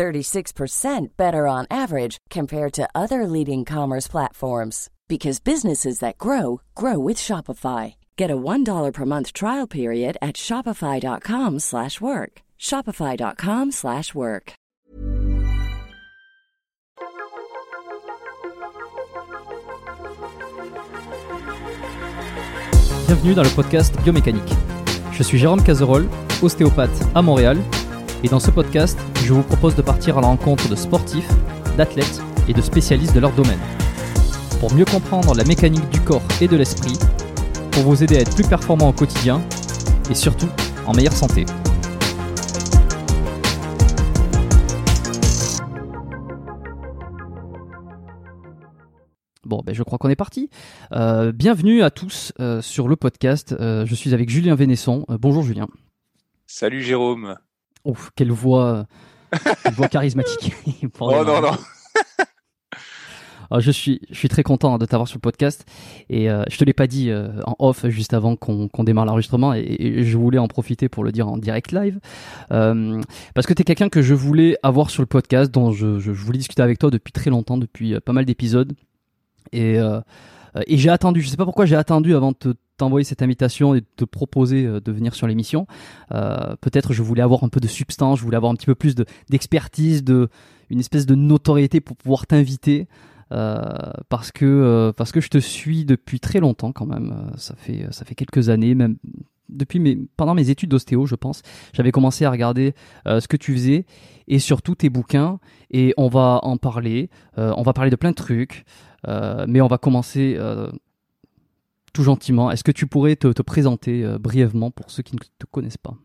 36% better on average compared to other leading commerce platforms because businesses that grow grow with Shopify. Get a $1 per month trial period at shopify.com/work. shopify.com/work. Bienvenue dans le podcast Biomécanique. Je suis Jérôme Cazerolle, ostéopathe à Montréal, et dans ce podcast, je vous propose de partir à la rencontre de sportifs, d'athlètes et de spécialistes de leur domaine. Pour mieux comprendre la mécanique du corps et de l'esprit, pour vous aider à être plus performant au quotidien et surtout en meilleure santé. Bon, ben je crois qu'on est parti. Euh, bienvenue à tous euh, sur le podcast. Euh, je suis avec Julien Vénesson. Bonjour Julien. Salut Jérôme. Ouf, quelle voix, quelle voix charismatique. Oh non, non. Ah, je suis, je suis très content de t'avoir sur le podcast et euh, je te l'ai pas dit euh, en off juste avant qu'on démarre l'enregistrement et, et je voulais en profiter pour le dire en direct live euh, parce que tu es quelqu'un que je voulais avoir sur le podcast dont je, je, je voulais discuter avec toi depuis très longtemps, depuis pas mal d'épisodes et, et j'ai attendu, je sais pas pourquoi j'ai attendu avant de te t'envoyer cette invitation et de te proposer euh, de venir sur l'émission. Euh, Peut-être je voulais avoir un peu de substance, je voulais avoir un petit peu plus de- d'expertise, de, une espèce de notoriété pour pouvoir t'inviter. Euh, parce que euh, parce que je te suis depuis très longtemps quand même. Euh, ça fait ça fait quelques années, même depuis mes pendant mes études d'ostéo, je pense. J'avais commencé à regarder euh, ce que tu faisais et surtout tes bouquins. Et on va en parler. Euh, on va parler de plein de trucs, Euh, mais on va commencer euh, tout gentiment. Est-ce que tu pourrais te, te présenter euh, brièvement pour ceux qui ne te connaissent pas?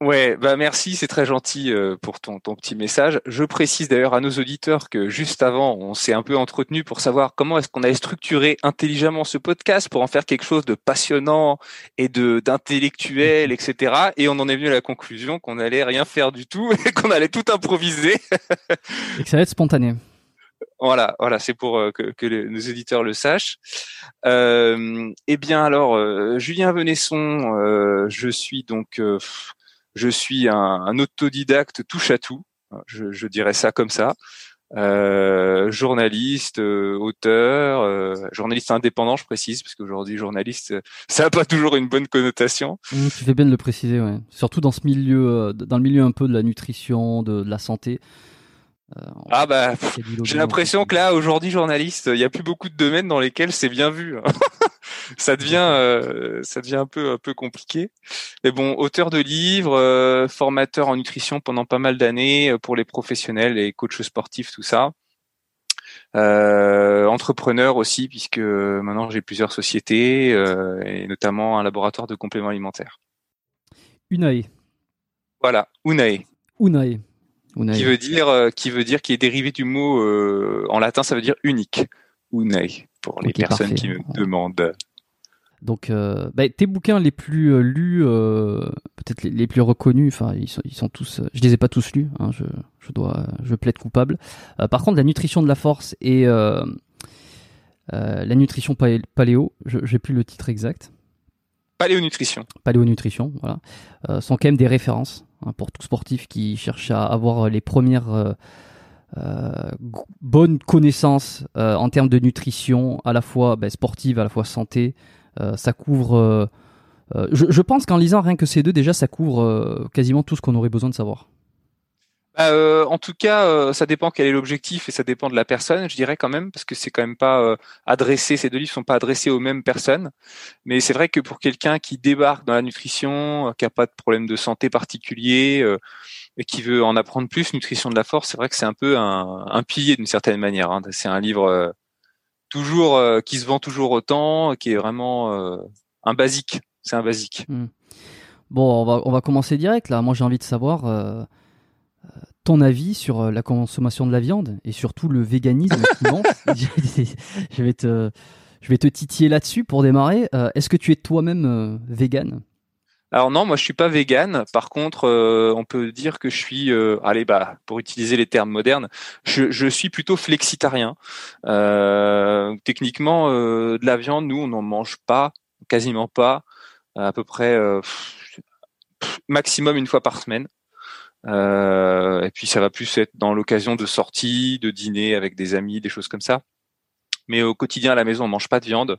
Ouais, bah merci, c'est très gentil euh, pour ton, ton petit message. Je précise d'ailleurs à nos auditeurs que juste avant, on s'est un peu entretenu pour savoir comment est-ce qu'on allait structurer intelligemment ce podcast pour en faire quelque chose de passionnant et de d'intellectuel, etc. Et on en est venu à la conclusion qu'on allait rien faire du tout et qu'on allait tout improviser. Et que ça va être spontané. Voilà, voilà, c'est pour euh, que, nos auditeurs le sachent. Euh, eh bien, alors, euh, Julien Venesson, euh, je suis donc, je suis un, autodidacte touche à tout. Je, je dirais ça comme ça. Journaliste, auteur, journaliste indépendant, je précise, parce qu'aujourd'hui journaliste, ça n'a pas toujours une bonne connotation. Hum, tu fais bien de le préciser, ouais. Surtout dans ce milieu, dans le milieu un peu de la nutrition, de la santé. Euh, Ah bah, J'ai l'impression que là, aujourd'hui, journaliste, il y a plus beaucoup de domaines dans lesquels c'est bien vu. ça devient, euh, ça devient un peu, un peu compliqué. Mais bon, auteur de livres, euh, formateur en nutrition pendant pas mal d'années pour les professionnels, les coachs sportifs, tout ça. Euh, entrepreneur aussi, puisque maintenant j'ai plusieurs sociétés euh, et notamment un laboratoire de compléments alimentaires. Unae. Voilà, Unae, Unae. Qui veut dire, euh, qui veut dire, qui est dérivé du mot euh, en latin, ça veut dire unique. Unae pour les personnes parfait. qui me demandent. Donc, euh, bah, tes bouquins les plus lus, peut-être les, les plus reconnus, enfin, ils sont, ils sont tous. je les ai pas tous lus. Hein, je, je dois, je plaide coupable. Par contre, la nutrition de la force et la nutrition palé- paléo, je j'ai plus le titre exact. Paléonutrition. Paléonutrition, voilà, euh, sont quand même des références hein, pour tout sportif qui cherche à avoir les premières euh, euh, bonnes connaissances euh, en termes de nutrition, à la fois ben, sportive, à la fois santé. Ça couvre. je, je pense qu'en lisant rien que ces deux, déjà, ça couvre quasiment tout ce qu'on aurait besoin de savoir. Euh, en tout cas, euh, ça dépend quel est l'objectif et ça dépend de la personne, je dirais quand même, parce que c'est quand même pas euh, adressé. Ces deux livres sont pas adressés aux mêmes personnes, mais c'est vrai que pour quelqu'un qui débarque dans la nutrition, euh, qui a pas de problème de santé particulier euh, et qui veut en apprendre plus, nutrition de la force, c'est vrai que c'est un peu un, un pilier d'une certaine manière. hein. C'est un livre euh, toujours qui se vend toujours autant, qui est vraiment un basique. C'est un basique. Bon, on va, on va commencer direct là. Moi, j'ai envie de savoir ton avis sur la consommation de la viande et surtout le véganisme je vais te je vais te titiller là-dessus pour démarrer. Est-ce que tu es toi-même vegan alors non, moi je suis pas vegan. Par contre, euh, on peut dire que je suis, euh, allez bah, pour utiliser les termes modernes, je, je suis plutôt flexitarien. Euh, techniquement, de la viande, nous on n'en mange pas, quasiment pas, à peu près maximum une fois par semaine. Et puis ça va plus être dans l'occasion de sorties, de dîner avec des amis, des choses comme ça mais au quotidien à la maison on mange pas de viande.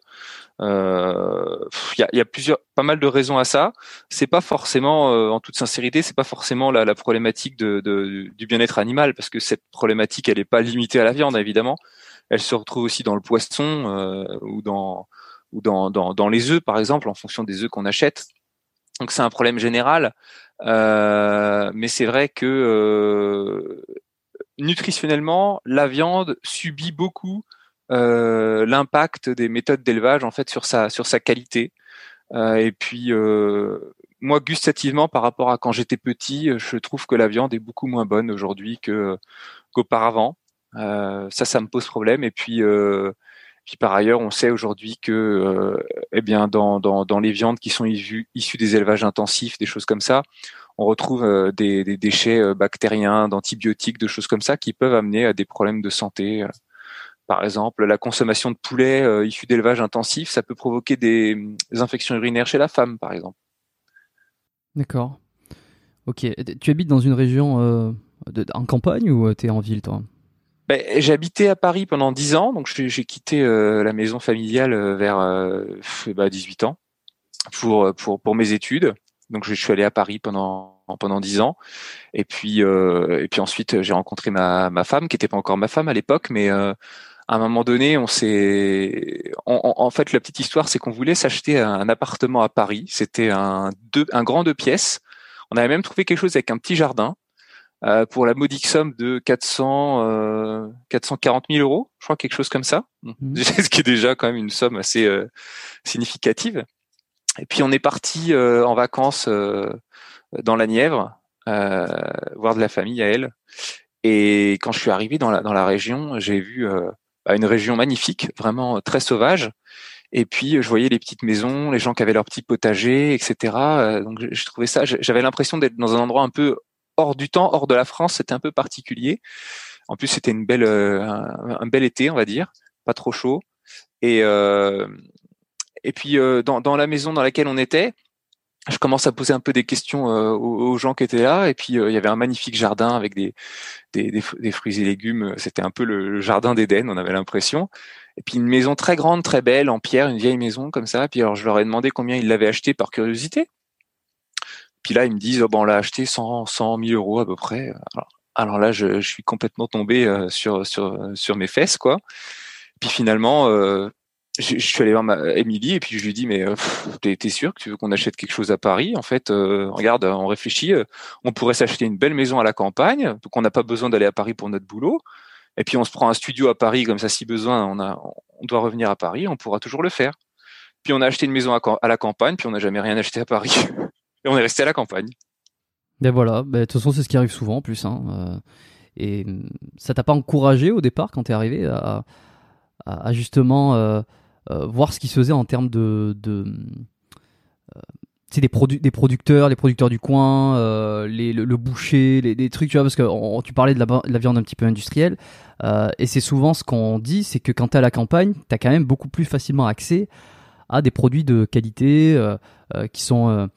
Il euh, y, a, plusieurs, pas mal de raisons à ça. C'est pas forcément, euh, en toute sincérité, c'est pas forcément la, la problématique du bien-être animal, parce que cette problématique, elle est pas limitée à la viande, évidemment. Elle se retrouve aussi dans le poisson euh, ou dans ou dans, dans, dans les œufs, par exemple, en fonction des œufs qu'on achète. Donc c'est un problème général, euh, mais c'est vrai que nutritionnellement, la viande subit beaucoup euh, l'impact des méthodes d'élevage en fait sur sa sur sa qualité. Euh, et puis euh, moi gustativement par rapport à quand j'étais petit, je trouve que la viande est beaucoup moins bonne aujourd'hui que qu'auparavant. ça, ça me pose problème. Et puis puis par ailleurs, on sait aujourd'hui que, eh bien, dans, les viandes qui sont issues, des élevages intensifs, des choses comme ça, on retrouve des, des, déchets bactériens, d'antibiotiques, de choses comme ça, qui peuvent amener à des problèmes de santé. Par exemple, la consommation de poulet euh, issu d'élevage intensif, ça peut provoquer des, infections urinaires chez la femme, par exemple. D'accord. Ok. Tu habites dans une région euh, en campagne ou euh, tu es en ville, toi? Ben, habité à Paris pendant 10 ans, donc j'ai quitté la maison familiale vers 18 bah, ans pour, pour, pour mes études. Donc je suis allé à Paris pendant pendant dix ans, et puis et puis ensuite j'ai rencontré ma, ma femme qui n'était pas encore ma femme à l'époque, mais à un moment donné, on s'est, en fait, la petite histoire, c'est qu'on voulait s'acheter un, appartement à Paris. C'était un deux, un grand deux pièces. On avait même trouvé quelque chose avec un petit jardin euh, pour la modique somme de 400, euh, 440 000 euros, je crois quelque chose comme ça. Mmh. Ce qui est déjà quand même une somme assez euh, significative. Et puis on est parti euh, en vacances euh, dans la Nièvre, voir de la famille à elle. Et quand je suis arrivé dans la, dans la région, j'ai vu une région magnifique, vraiment très sauvage. Et puis je voyais les petites maisons, les gens qui avaient leur petit potager, etc. Donc je trouvais ça, j'avais l'impression d'être dans un endroit un peu hors du temps, hors de la France. C'était un peu particulier. En plus, c'était une belle, euh, un, bel été, on va dire, pas trop chaud. Et et puis dans, dans la maison dans laquelle on était, je commence à poser un peu des questions aux, gens qui étaient là. Et puis il y avait un magnifique jardin avec des, des, fruits et légumes. C'était un peu le, jardin d'Éden, on avait l'impression. Et puis une maison très grande, très belle, en pierre, une vieille maison comme ça. Puis alors je leur ai demandé combien ils l'avaient acheté par curiosité. Puis là ils me disent oh, bon on l'a acheté 100 100 000 euros à peu près. Alors, là je, suis complètement tombé sur sur sur mes fesses quoi. Puis finalement euh, je, suis allé voir ma Émilie et puis je lui dit mais euh, t'es es sûr que tu veux qu'on achète quelque chose à Paris? En fait, euh, regarde, on réfléchit, euh, on pourrait s'acheter une belle maison à la campagne, donc on n'a pas besoin d'aller à Paris pour notre boulot. Et puis on se prend un studio à Paris comme ça, si besoin, on a, on doit revenir à Paris, on pourra toujours le faire. Puis on a acheté une maison à la campagne, puis on n'a jamais rien acheté à Paris. et on est resté à la campagne. Ben voilà, ben, de toute façon c'est ce qui arrive souvent en plus. Hein. Euh, et ça t'a pas encouragé au départ quand t'es arrivé à, à, justement euh, euh, voir ce qui se faisait en termes de, de euh, des, des producteurs, les producteurs du coin, le, boucher, les, des trucs, tu vois, parce que tu parlais de la, viande un petit peu industrielle, et c'est souvent ce qu'on dit, c'est que quand tu es à la campagne, tu as quand même beaucoup plus facilement accès à des produits de qualité qui sont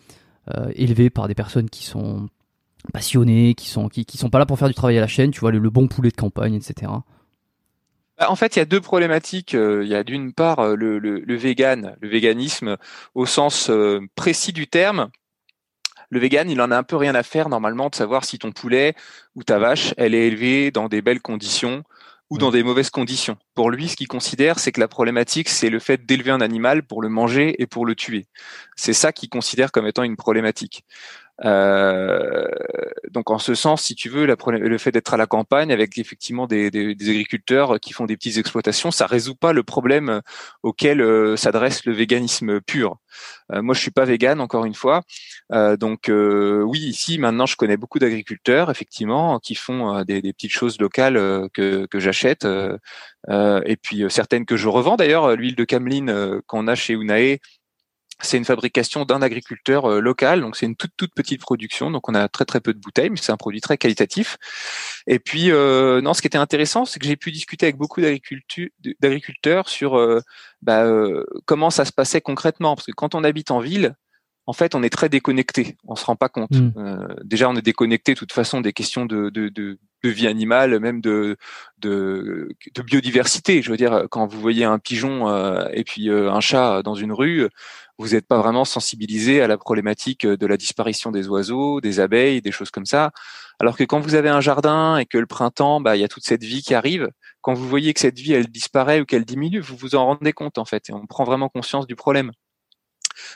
élevés par des personnes qui sont passionnées, qui sont sont pas là pour faire du travail à la chaîne, tu vois, le, bon poulet de campagne, etc. Bah, en fait, il y a deux problématiques. Euh, il y a d'une part euh, le, le, le, véganisme au sens euh, précis du terme. Le vegan, il en a un peu rien à faire normalement de savoir si ton poulet ou ta vache, elle est élevée dans des belles conditions ou dans des mauvaises conditions. Pour lui, ce qu'il considère, c'est que la problématique, c'est le fait d'élever un animal pour le manger et pour le tuer. C'est ça qu'il considère comme étant une problématique. Euh, donc en ce sens, si tu veux, le fait d'être à la campagne avec effectivement des, agriculteurs qui font des petites exploitations, ça résout pas le problème auquel euh, s'adresse le véganisme pur. Euh, moi, je suis pas végane, encore une fois. Euh, donc oui, ici maintenant, je connais beaucoup d'agriculteurs effectivement qui font des, des, petites choses locales que, que j'achète et puis certaines que je revends. D'ailleurs, l'huile de cameline qu'on a chez Unae c'est une fabrication d'un agriculteur euh, local, donc c'est une toute toute petite production, donc on a très très peu de bouteilles, mais c'est un produit très qualitatif. Et puis euh, non, ce qui était intéressant, c'est que j'ai pu discuter avec beaucoup d'agriculteurs sur euh, bah, comment ça se passait concrètement, parce que quand on habite en ville, en fait, on est très déconnecté. On se rend pas compte. Mmh. déjà, on est déconnecté de toute façon des questions de, de, de, de vie animale, même de, de, de, biodiversité. Je veux dire, quand vous voyez un pigeon et puis un chat dans une rue, vous n'êtes pas vraiment sensibilisé à la problématique de la disparition des oiseaux, des abeilles, des choses comme ça. Alors que quand vous avez un jardin et que le printemps, bah, il y a toute cette vie qui arrive, quand vous voyez que cette vie, elle disparaît ou qu'elle diminue, vous vous en rendez compte, en fait, et on prend vraiment conscience du problème.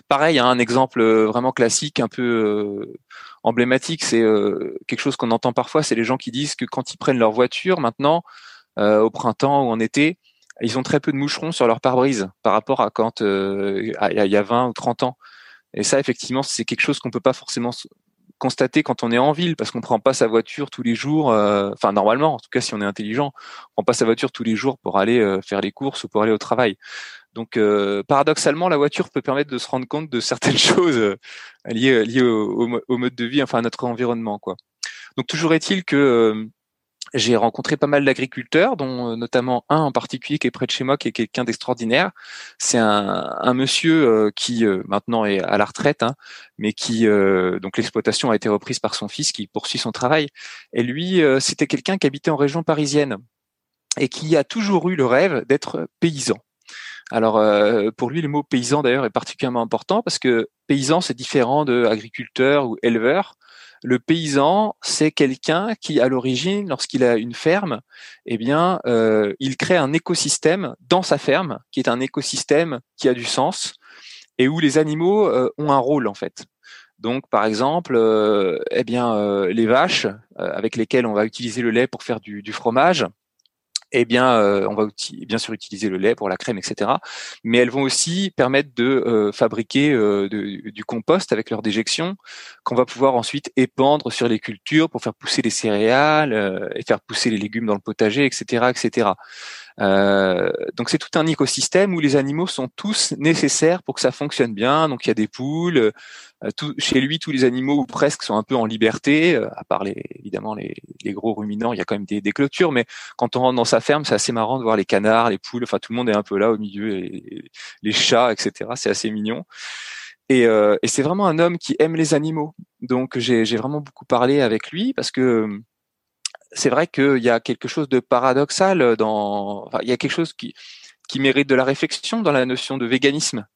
Pareil, un exemple euh, vraiment classique, un peu euh, emblématique, c'est euh, quelque chose qu'on entend parfois, c'est les gens qui disent que quand ils prennent leur voiture maintenant, au printemps ou en été, ils ont très peu de moucherons sur leur pare-brise par rapport à quand euh, il y a 20 ou 30 ans. Et ça, effectivement, c'est quelque chose qu'on peut pas forcément constater quand on est en ville, parce qu'on prend pas sa voiture tous les jours. Euh, enfin, normalement, en tout cas, si on est intelligent, on prend pas sa voiture tous les jours pour aller euh, faire les courses ou pour aller au travail. Donc, paradoxalement, la voiture peut permettre de se rendre compte de certaines choses liées, au, mode de vie, enfin à notre environnement. Donc, toujours est-il que j'ai rencontré pas mal d'agriculteurs, dont euh, notamment un en particulier qui est près de chez moi, qui est quelqu'un d'extraordinaire. C'est un, un, monsieur euh, qui euh, maintenant est à la retraite, hein, mais qui donc l'exploitation a été reprise par son fils, qui poursuit son travail. Et lui, c'était quelqu'un qui habitait en région parisienne et qui a toujours eu le rêve d'être paysan. Alors pour lui, le mot paysan d'ailleurs est particulièrement important parce que paysan c'est différent de agriculteur ou éleveur le paysan, c'est quelqu'un qui, à l'origine, lorsqu'il a une ferme, eh bien, euh, il crée un écosystème dans sa ferme, qui est un écosystème qui a du sens et où les animaux euh, ont un rôle en fait. Donc, par exemple, euh, eh bien, les vaches avec lesquelles on va utiliser le lait pour faire du fromage, eh bien, euh, on va bien sûr utiliser le lait pour la crème, etc. Mais elles vont aussi permettre de euh, fabriquer euh, du compost avec leur déjection, qu'on va pouvoir ensuite épandre sur les cultures pour faire pousser les céréales et faire pousser les légumes dans le potager, etc., etc. Euh, donc c'est tout un écosystème où les animaux sont tous nécessaires pour que ça fonctionne bien. Donc il y a des poules. Euh, tout, chez lui, tous les animaux ou presque sont un peu en liberté, euh, à part les, évidemment les, les, gros ruminants. Il y a quand même des, des, clôtures, mais quand on rentre dans sa ferme, c'est assez marrant de voir les canards, les poules. Enfin, tout le monde est un peu là au milieu, et, les chats, etc. C'est assez mignon. Et, euh, et c'est vraiment un homme qui aime les animaux. Donc j'ai vraiment beaucoup parlé avec lui parce que c'est vrai qu'il y a quelque chose de paradoxal dans, enfin, il y a quelque chose qui, qui mérite de la réflexion dans la notion de véganisme.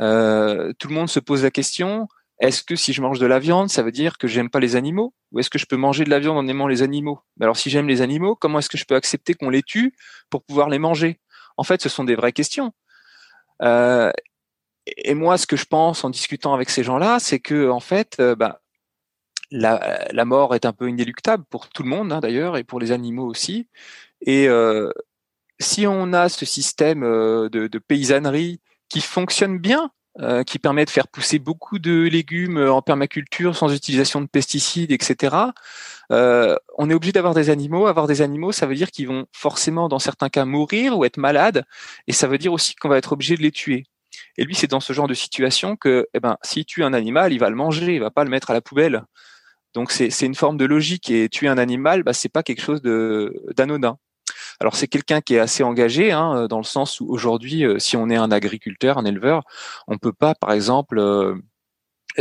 Euh, tout le monde se pose la question est-ce que si je mange de la viande, ça veut dire que j'aime pas les animaux? Ou est-ce que je peux manger de la viande en aimant les animaux? Mais alors, si j'aime les animaux, comment est-ce que je peux accepter qu'on les tue pour pouvoir les manger? En fait, ce sont des vraies questions. Euh, et moi, ce que je pense en discutant avec ces gens-là, c'est que en fait, euh, bah, la, la, mort est un peu inéluctable pour tout le monde hein, d'ailleurs et pour les animaux aussi. Et euh, si on a ce système euh, de, de, paysannerie qui fonctionne bien, euh, qui permet de faire pousser beaucoup de légumes en permaculture sans utilisation de pesticides, etc. Euh, on est obligé d'avoir des animaux. Avoir des animaux, ça veut dire qu'ils vont forcément, dans certains cas, mourir ou être malades, et ça veut dire aussi qu'on va être obligé de les tuer. Et lui, c'est dans ce genre de situation que, eh ben, s'il tue un animal, il va le manger, il va pas le mettre à la poubelle. Donc c'est une forme de logique et tuer un animal, bah, c'est pas quelque chose d'anodin. Alors c'est quelqu'un qui est assez engagé, hein, dans le sens où aujourd'hui, euh, si on est un agriculteur, un éleveur, on peut pas, par exemple, euh,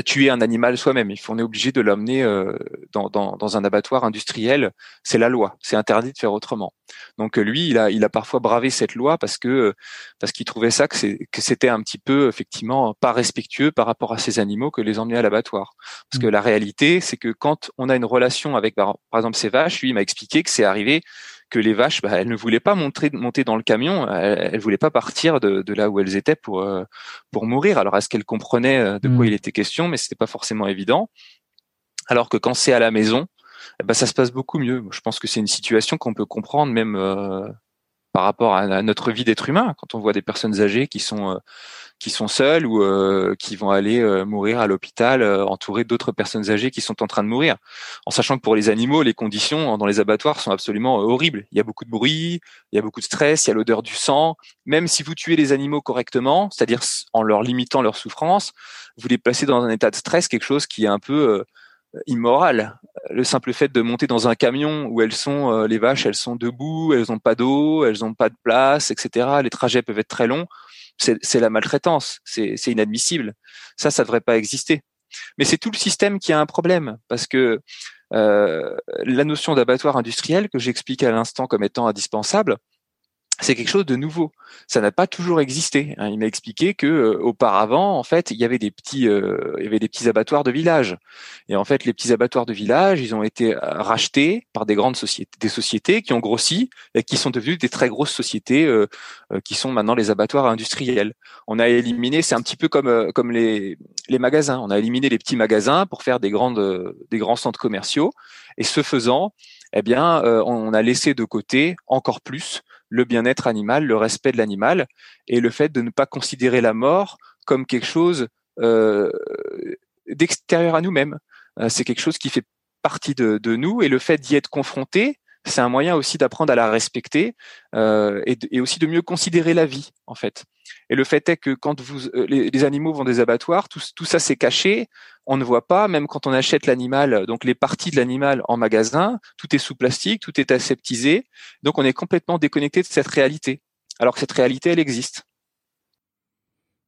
tuer un animal soi-même. On est obligé de l'amener euh, dans, dans, dans, un abattoir industriel. C'est la loi. C'est interdit de faire autrement. Donc euh, lui, il a, il a parfois bravé cette loi parce que parce qu'il trouvait ça que c'était un petit peu effectivement pas respectueux par rapport à ces animaux que les emmener à l'abattoir. Parce que mmh. la réalité, c'est que quand on a une relation avec par exemple ces vaches, lui il m'a expliqué que c'est arrivé que les vaches, bah, elles ne voulaient pas monter, monter dans le camion, elles, elles voulaient pas partir de, de, là où elles étaient pour euh, pour mourir. Alors est-ce qu'elles comprenaient euh, de quoi mmh. il était question, mais c'était pas forcément évident. Alors que quand c'est à la maison, ben, ça se passe beaucoup mieux. Je pense que c'est une situation qu'on peut comprendre même par rapport à, notre vie d'être humain. Quand on voit des personnes âgées qui sont qui sont seuls ou euh, qui vont aller euh, mourir à l'hôpital euh, entourés d'autres personnes âgées qui sont en train de mourir. En sachant que pour les animaux, les conditions dans les abattoirs sont absolument horribles. Il y a beaucoup de bruit, il y a beaucoup de stress, il y a l'odeur du sang. Même si vous tuez les animaux correctement, c'est-à-dire en leur limitant leur souffrance, vous les placez dans un état de stress, quelque chose qui est un peu immoral. Le simple fait de monter dans un camion où elles sont, les vaches, elles sont debout, elles n'ont pas d'eau, elles n'ont pas de place, etc. Les trajets peuvent être très longs c'est la maltraitance, c'est inadmissible. Ça, ça devrait pas exister. Mais c'est tout le système qui a un problème parce que euh, la notion d'abattoir industriel que j'explique à l'instant comme étant indispensable, c'est quelque chose de nouveau. Ça n'a pas toujours existé. Hein. Il m'a expliqué que euh, auparavant, en fait, il y avait des petits, euh, il y avait des petits abattoirs de village. Et en fait, les petits abattoirs de village, ils ont été euh, rachetés par des grandes sociétés, des sociétés qui ont grossi et qui sont devenues des très grosses sociétés, qui sont maintenant les abattoirs industriels. On a éliminé, c'est un petit peu comme comme les les magasins. On a éliminé les petits magasins pour faire des grandes, des grands centres commerciaux. Et ce faisant, eh bien, on a laissé de côté encore plus le bien-être animal, le respect de l'animal et le fait de ne pas considérer la mort comme quelque chose euh, d'extérieur à nous-mêmes. Euh, c'est quelque chose qui fait partie de, nous et le fait d'y être confronté, c'est un moyen aussi d'apprendre à la respecter euh, et, aussi de mieux considérer la vie en fait. Et le fait est que quand euh, les, animaux vont des abattoirs, tout, ça c'est caché, on ne voit pas, même quand on achète l'animal, donc les parties de l'animal en magasin, tout est sous plastique, tout est aseptisé, donc on est complètement déconnecté de cette réalité, alors que cette réalité elle existe.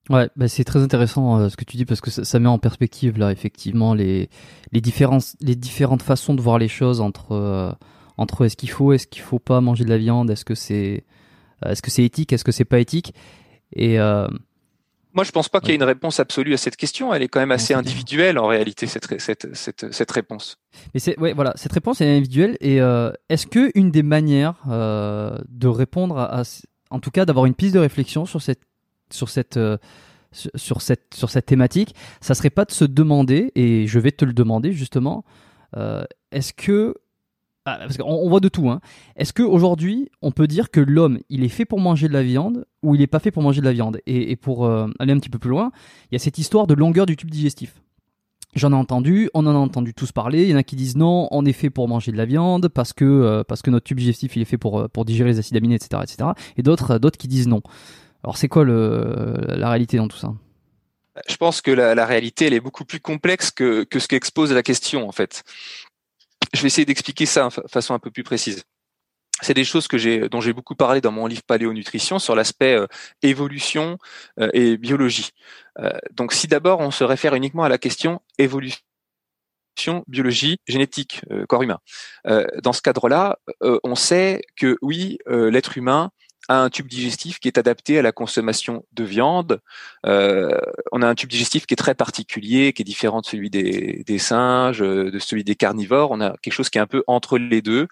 Ouais, bah c'est très intéressant euh, ce que tu dis parce que ça, met en perspective là effectivement les différentes façons de voir les choses entre est-ce qu'il faut, est-ce qu'il faut pas manger de la viande, est-ce que c'est euh, est-ce que c'est éthique, est-ce que c'est pas éthique et euh, moi, je pense pas qu'il y ait une réponse absolue à cette question. Elle est quand même assez individuelle en réalité cette cette cette, cette réponse. Mais c'est ouais voilà cette réponse est individuelle et euh, est-ce que une des manières de répondre à, en tout cas d'avoir une piste de réflexion sur cette sur cette sur cette sur cette thématique, ça serait pas de se demander et je vais te le demander justement. est-ce que ah, parce qu'on on voit de tout. Hein. Est-ce qu'aujourd'hui, on peut dire que l'homme, il est fait pour manger de la viande ou il n'est pas fait pour manger de la viande? Et, pour euh, aller un petit peu plus loin, il y a cette histoire de longueur du tube digestif. J'en ai entendu, on en a entendu tous parler. Il y en a qui disent non, on est fait pour manger de la viande parce que euh, parce que notre tube digestif il est fait pour euh, pour digérer les acides aminés, etc., etc. Et d'autres qui disent non. Alors c'est quoi le, la réalité dans tout ça? Je pense que la, la, réalité elle est beaucoup plus complexe que que ce qu'expose la question en fait. Je vais essayer d'expliquer ça de façon un peu plus précise. C'est des choses que j'ai, dont j'ai beaucoup parlé dans mon livre Paléonutrition sur l'aspect euh, évolution euh, et biologie. Euh, donc, si d'abord on se réfère uniquement à la question évolution, biologie, génétique, corps humain. dans ce cadre-là, on sait que oui, l'être humain un tube digestif qui est adapté à la consommation de viande. Euh, on a un tube digestif qui est très particulier, qui est différent de celui des, singes, de celui des carnivores. On a quelque chose qui est un peu entre les deux.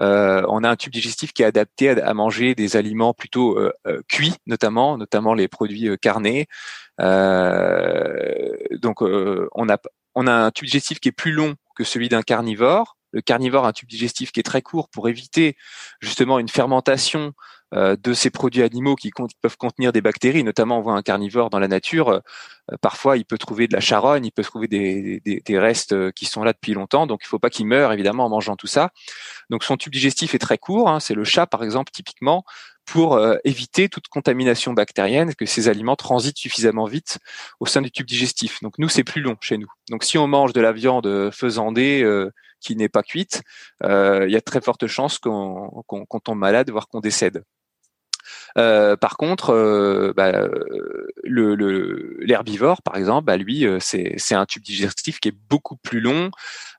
Euh, on a un tube digestif qui est adapté à, manger des aliments plutôt euh, cuits, notamment, notamment les produits carnés. donc on a on a un tube digestif qui est plus long que celui d'un carnivore. Le carnivore a un tube digestif qui est très court pour éviter justement une fermentation de ces produits animaux qui peuvent contenir des bactéries, notamment on voit un carnivore dans la nature, euh, parfois il peut trouver de la charogne, il peut trouver des, restes euh, qui sont là depuis longtemps, donc il ne faut pas qu'il meure évidemment en mangeant tout ça. Donc son tube digestif est très court, hein. c'est le chat par exemple typiquement, pour éviter toute contamination bactérienne, que ces aliments transitent suffisamment vite au sein du tube digestif. Donc nous c'est plus long chez nous. Donc si on mange de la viande faisandée qui n'est pas cuite, il y a très forte chance qu'on tombe malade, voire qu'on décède. Euh, par contre, euh, bah, l'herbivore, par exemple, bah, lui, euh, c'est, un tube digestif qui est beaucoup plus long,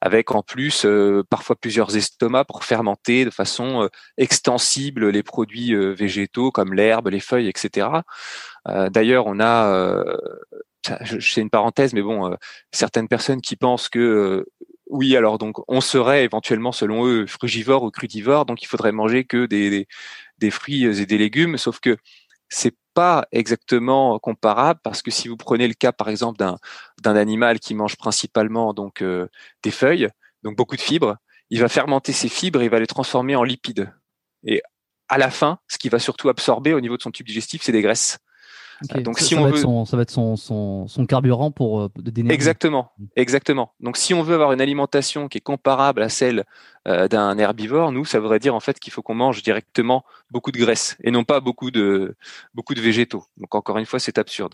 avec en plus parfois plusieurs estomacs pour fermenter de façon extensible les produits végétaux comme l'herbe, les feuilles, etc. D'ailleurs, on a c'est une parenthèse, mais bon, certaines personnes qui pensent que oui, alors donc on serait éventuellement, selon eux, frugivore ou crudivore, donc il faudrait manger que des fruits et des légumes, sauf que c'est pas exactement comparable parce que si vous prenez le cas par exemple d'un d'un animal qui mange principalement donc euh, des feuilles, donc beaucoup de fibres, il va fermenter ces fibres et il va les transformer en lipides. Et à la fin, ce qu'il va surtout absorber au niveau de son tube digestif, c'est des graisses. Donc ça, si on va veut... être son, ça va être son, son, son carburant pour euh. Exactement, mm. exactement. Donc si on veut avoir une alimentation qui est comparable à celle euh, d'un herbivore, nous ça voudrait dire en fait qu'il faut qu'on mange directement beaucoup de graisse et non pas beaucoup de beaucoup de végétaux. Donc encore une fois, c'est absurde.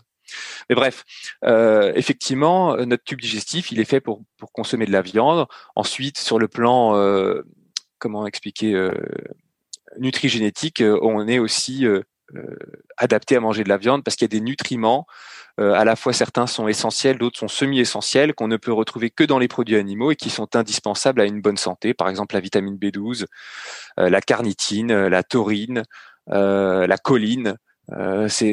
Mais bref, euh, effectivement, notre tube digestif, il est fait pour pour consommer de la viande. Ensuite, sur le plan euh, comment expliquer euh, nutrigénétique, euh, on est aussi euh, euh, adapté à manger de la viande parce qu'il y a des nutriments. Euh, à la fois certains sont essentiels, d'autres sont semi-essentiels qu'on ne peut retrouver que dans les produits animaux et qui sont indispensables à une bonne santé. Par exemple, la vitamine B12, euh, la carnitine, la taurine, la choline. ces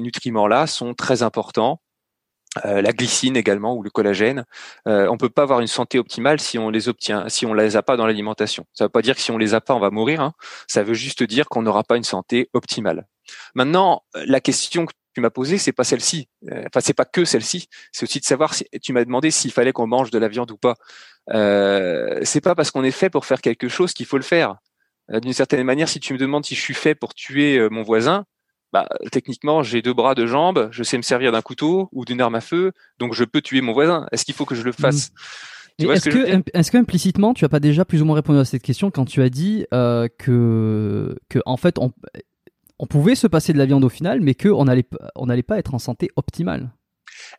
nutriments-là sont très importants euh, la glycine également ou le collagène. Euh, on peut pas avoir une santé optimale si on les obtient, si on les a pas dans l'alimentation. Ça veut pas dire que si on les a pas, on va mourir. Hein. Ça veut juste dire qu'on n'aura pas une santé optimale. Maintenant, la question que tu m'as posée, c'est pas celle-ci. Euh, enfin, c'est pas que celle-ci. C'est aussi de savoir si tu m'as demandé s'il fallait qu'on mange de la viande ou pas. Euh, c'est pas parce qu'on est fait pour faire quelque chose qu'il faut le faire. Euh, d'une certaine manière, si tu me demandes si je suis fait pour tuer mon voisin, bah, techniquement, j'ai deux bras, deux jambes, je sais me servir d'un couteau ou d'une arme à feu, donc je peux tuer mon voisin. Est-ce qu'il faut que je le fasse? Mmh. Est-ce que, est-ce que implicitement, tu as pas déjà plus ou moins répondu à cette question quand tu as dit euh, que, que en fait, on, on pouvait se passer de la viande au final, mais que on n'allait on n'allait pas être en santé optimale?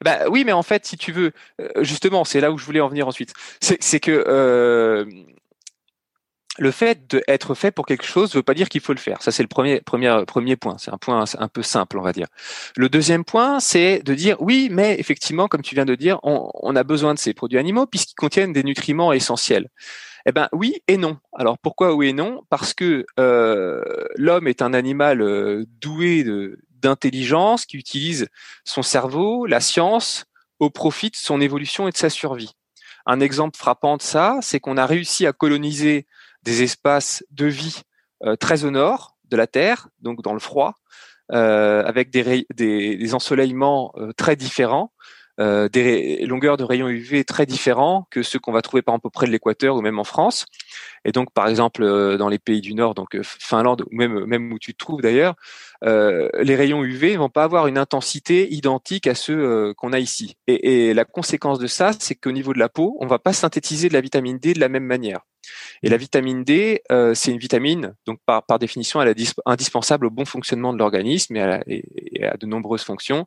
Bah oui, mais en fait, si tu veux, euh, justement, c'est là où je voulais en venir ensuite. C'est que euh, le fait d'être fait pour quelque chose ne veut pas dire qu'il faut le faire. Ça, c'est le premier, premier, premier point. C'est un point un peu simple, on va dire. Le deuxième point, c'est de dire oui, mais effectivement, comme tu viens de dire, on, a besoin de ces produits animaux puisqu'ils contiennent des nutriments essentiels. Eh ben oui et non. Alors pourquoi oui et non? Parce que euh, l'homme est un animal euh, doué d'intelligence qui utilise son cerveau, la science, au profit de son évolution et de sa survie. Un exemple frappant de ça, c'est qu'on a réussi à coloniser des espaces de vie euh, très au nord de la Terre, donc dans le froid, euh, avec des, ensoleillements euh, très différents, euh, des longueurs de rayons UV très différents que ceux qu'on va trouver par exemple près de l'équateur ou même en France. Et donc, par exemple, dans les pays du Nord, donc Finlande ou même même où tu te trouves d'ailleurs, euh, les rayons UV vont pas avoir une intensité identique à ceux qu'on a ici. Et, la conséquence de ça, c'est qu'au niveau de la peau, on va pas synthétiser de la vitamine D de la même manière. Et la vitamine D, euh, c'est une vitamine, donc par, définition, elle est indispensable au bon fonctionnement de l'organisme et, et, à de nombreuses fonctions.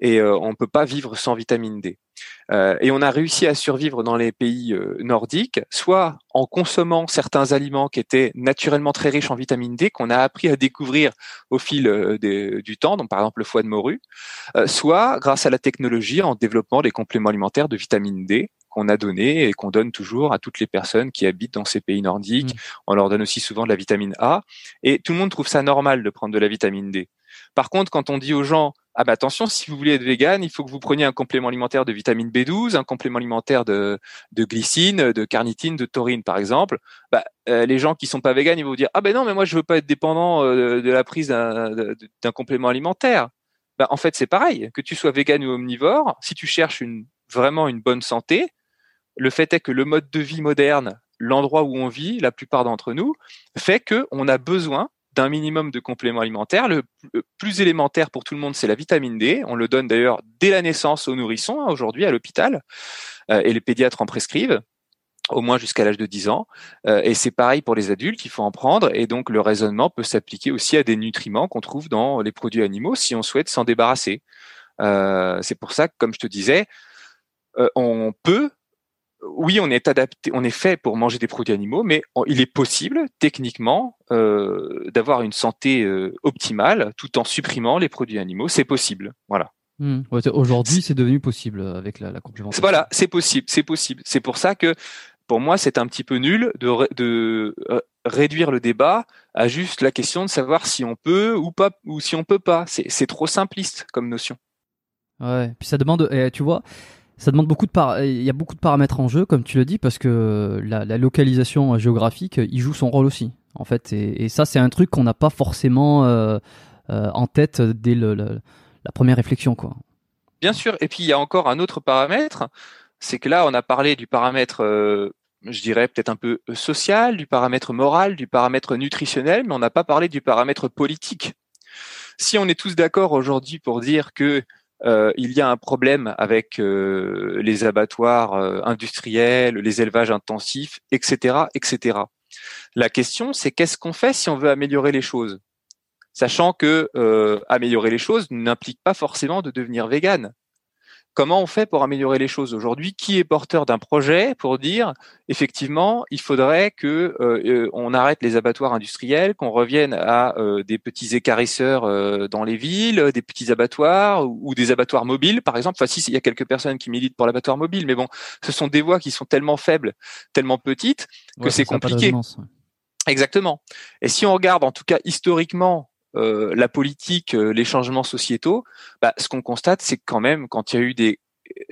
Et euh, on ne peut pas vivre sans vitamine D. Euh, et on a réussi à survivre dans les pays euh, nordiques, soit en consommant certains aliments qui étaient naturellement très riches en vitamine D, qu'on a appris à découvrir au fil euh, du temps, donc par exemple le foie de morue, soit grâce à la technologie en développant des compléments alimentaires de vitamine D qu'on a donné et qu'on donne toujours à toutes les personnes qui habitent dans ces pays nordiques. Mmh. On leur donne aussi souvent de la vitamine A. Et tout le monde trouve ça normal de prendre de la vitamine D. Par contre, quand on dit aux gens, ah bah attention, si vous voulez être vegan, il faut que vous preniez un complément alimentaire de vitamine B12, un complément alimentaire de, glycine, de carnitine, de taurine, par exemple. Bah, euh, les gens qui sont pas véganes, ils vont vous dire ah ben non, mais moi je veux pas être dépendant euh, de la prise d'un complément alimentaire. Bah, en fait, c'est pareil. Que tu sois vegan ou omnivore, si tu cherches vraiment une bonne santé, le fait est que le mode de vie moderne, l'endroit où on vit, la plupart d'entre nous, fait que on a besoin d'un minimum de compléments alimentaires. Le plus élémentaire pour tout le monde, c'est la vitamine D. On le donne d'ailleurs dès la naissance aux nourrissons, hein, aujourd'hui à l'hôpital, euh, et les pédiatres en prescrivent au moins jusqu'à l'âge de 10 ans. Euh, et c'est pareil pour les adultes, il faut en prendre. Et donc le raisonnement peut s'appliquer aussi à des nutriments qu'on trouve dans les produits animaux si on souhaite s'en débarrasser. Euh, c'est pour ça que, comme je te disais, on peut oui, on est adapté, on est fait pour manger des produits animaux, mais il est possible techniquement euh, d'avoir une santé euh, optimale tout en supprimant les produits animaux. C'est possible, voilà. Hmm. Aujourd'hui, c'est devenu possible avec la, la. Voilà, c'est possible, c'est possible. C'est pour ça que pour moi, c'est un petit peu nul de, de euh, réduire le débat à juste la question de savoir si on peut ou pas, ou si on peut pas. C'est trop simpliste comme notion. Ouais, puis ça demande, tu vois, ça demande beaucoup de par... il y a beaucoup de paramètres en jeu, comme tu le dis, parce que la, localisation géographique, il joue son rôle aussi, en fait. Et, ça, c'est un truc qu'on n'a pas forcément euh, en tête dès la première réflexion, quoi. Bien sûr. Et puis il y a encore un autre paramètre, c'est que là on a parlé du paramètre, je dirais peut-être un peu social, du paramètre moral, du paramètre nutritionnel, mais on n'a pas parlé du paramètre politique. Si on est tous d'accord aujourd'hui pour dire que euh, il y a un problème avec euh, les abattoirs euh, industriels, les élevages intensifs, etc., etc. La question, c'est qu'est-ce qu'on fait si on veut améliorer les choses, sachant que améliorer les choses n'implique pas forcément de devenir vegan. Comment on fait pour améliorer les choses aujourd'hui? Qui est porteur d'un projet pour dire effectivement il faudrait que euh, euh, on arrête les abattoirs industriels, qu'on revienne à euh, des petits écarisseurs dans les villes, des petits abattoirs ou, des abattoirs mobiles par exemple. Enfin si il y a quelques personnes qui militent pour l'abattoir mobile, mais bon, ce sont des voies qui sont tellement faibles, tellement petites que c'est compliqué. Exactement. Et si on regarde en tout cas historiquement euh, la politique, euh, les changements sociétaux, bah, ce qu'on constate, c'est quand même, quand il y a eu des,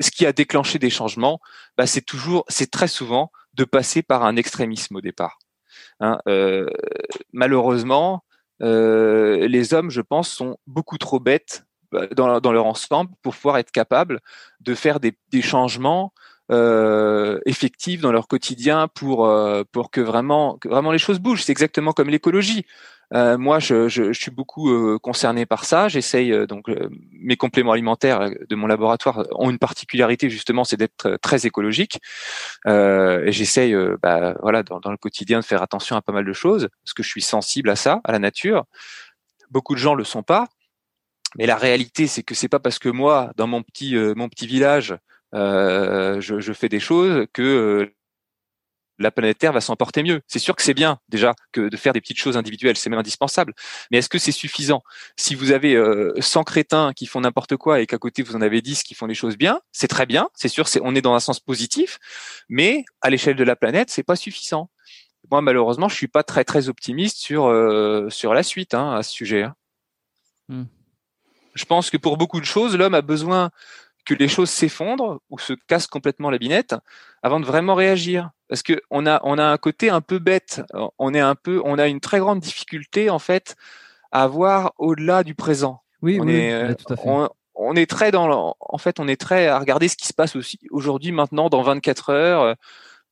ce qui a déclenché des changements, bah, c'est toujours, c'est très souvent de passer par un extrémisme au départ. Hein, euh, malheureusement, les hommes, je pense, sont beaucoup trop bêtes bah, dans, leur ensemble pour pouvoir être capables de faire des changements euh, effectifs dans leur quotidien pour pour que vraiment que vraiment les choses bougent. C'est exactement comme l'écologie. Euh, moi, je, je, je, suis beaucoup euh, concerné par ça. J'essaye euh, donc mes compléments alimentaires de mon laboratoire ont une particularité justement, c'est d'être très écologique. et j'essaye, bah, voilà, dans, dans, le quotidien, de faire attention à pas mal de choses parce que je suis sensible à ça, à la nature. Beaucoup de gens le sont pas. Mais la réalité, c'est que c'est pas parce que moi, dans mon petit mon petit village, je, je, fais des choses que la planète Terre va s'en porter mieux. C'est sûr que c'est bien déjà que de faire des petites choses individuelles, c'est même indispensable. Mais est-ce que c'est suffisant? Si vous avez 100 euh, crétins qui font n'importe quoi et qu'à côté vous en avez 10 qui font les choses bien, c'est très bien. C'est sûr, c'est on est dans un sens positif, mais à l'échelle de la planète, c'est pas suffisant. Moi, malheureusement, je suis pas très très optimiste sur euh, sur la suite hein, à ce sujet. Hein. Hmm. Je pense que pour beaucoup de choses, l'homme a besoin que les choses s'effondrent ou se cassent complètement la binette avant de vraiment réagir. Parce que on a on a un côté un peu bête. On est un peu on a une très grande difficulté en fait à voir au-delà du présent. Oui, on oui, est tout à fait. On, est très dans en fait on est très à regarder ce qui se passe aussi aujourd'hui maintenant dans 24 heures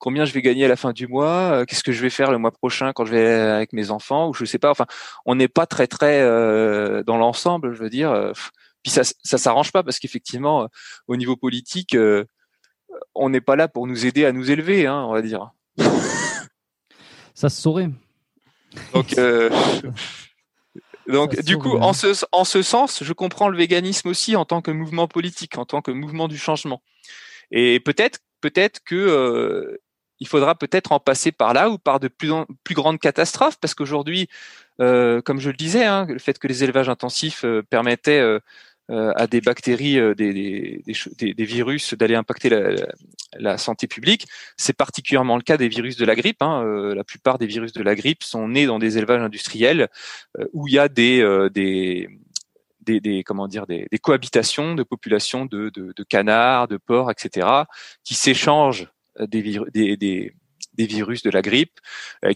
combien je vais gagner à la fin du mois, qu'est-ce que je vais faire le mois prochain quand je vais avec mes enfants? Ou je sais pas. Enfin, on n'est pas très très euh, dans l'ensemble, je veux dire. Euh, puis ça, ça s'arrange pas parce qu'effectivement, euh, au niveau politique, euh, on n'est pas là pour nous aider à nous élever, hein, on va dire. ça se saurait. Donc, euh, donc du coup, en ce, en ce sens, je comprends le véganisme aussi en tant que mouvement politique, en tant que mouvement du changement. Et peut-être, peut-être que il faudra peut-être en passer par là ou par de plus, plus grandes catastrophes, parce qu'aujourd'hui, comme je le disais, hein, le fait que les élevages intensifs permettaient à des bactéries, euh, des, des, des, virus, d'aller impacter la, la, santé publique. C'est particulièrement le cas des virus de la grippe. Hein. Euh, la plupart des virus de la grippe sont nés dans des élevages industriels où il y a des, des des, des, comment dire des, des, cohabitations de populations de, de, de, canards, de porcs, etc., qui s'échangent des, des, des, des, virus de la grippe,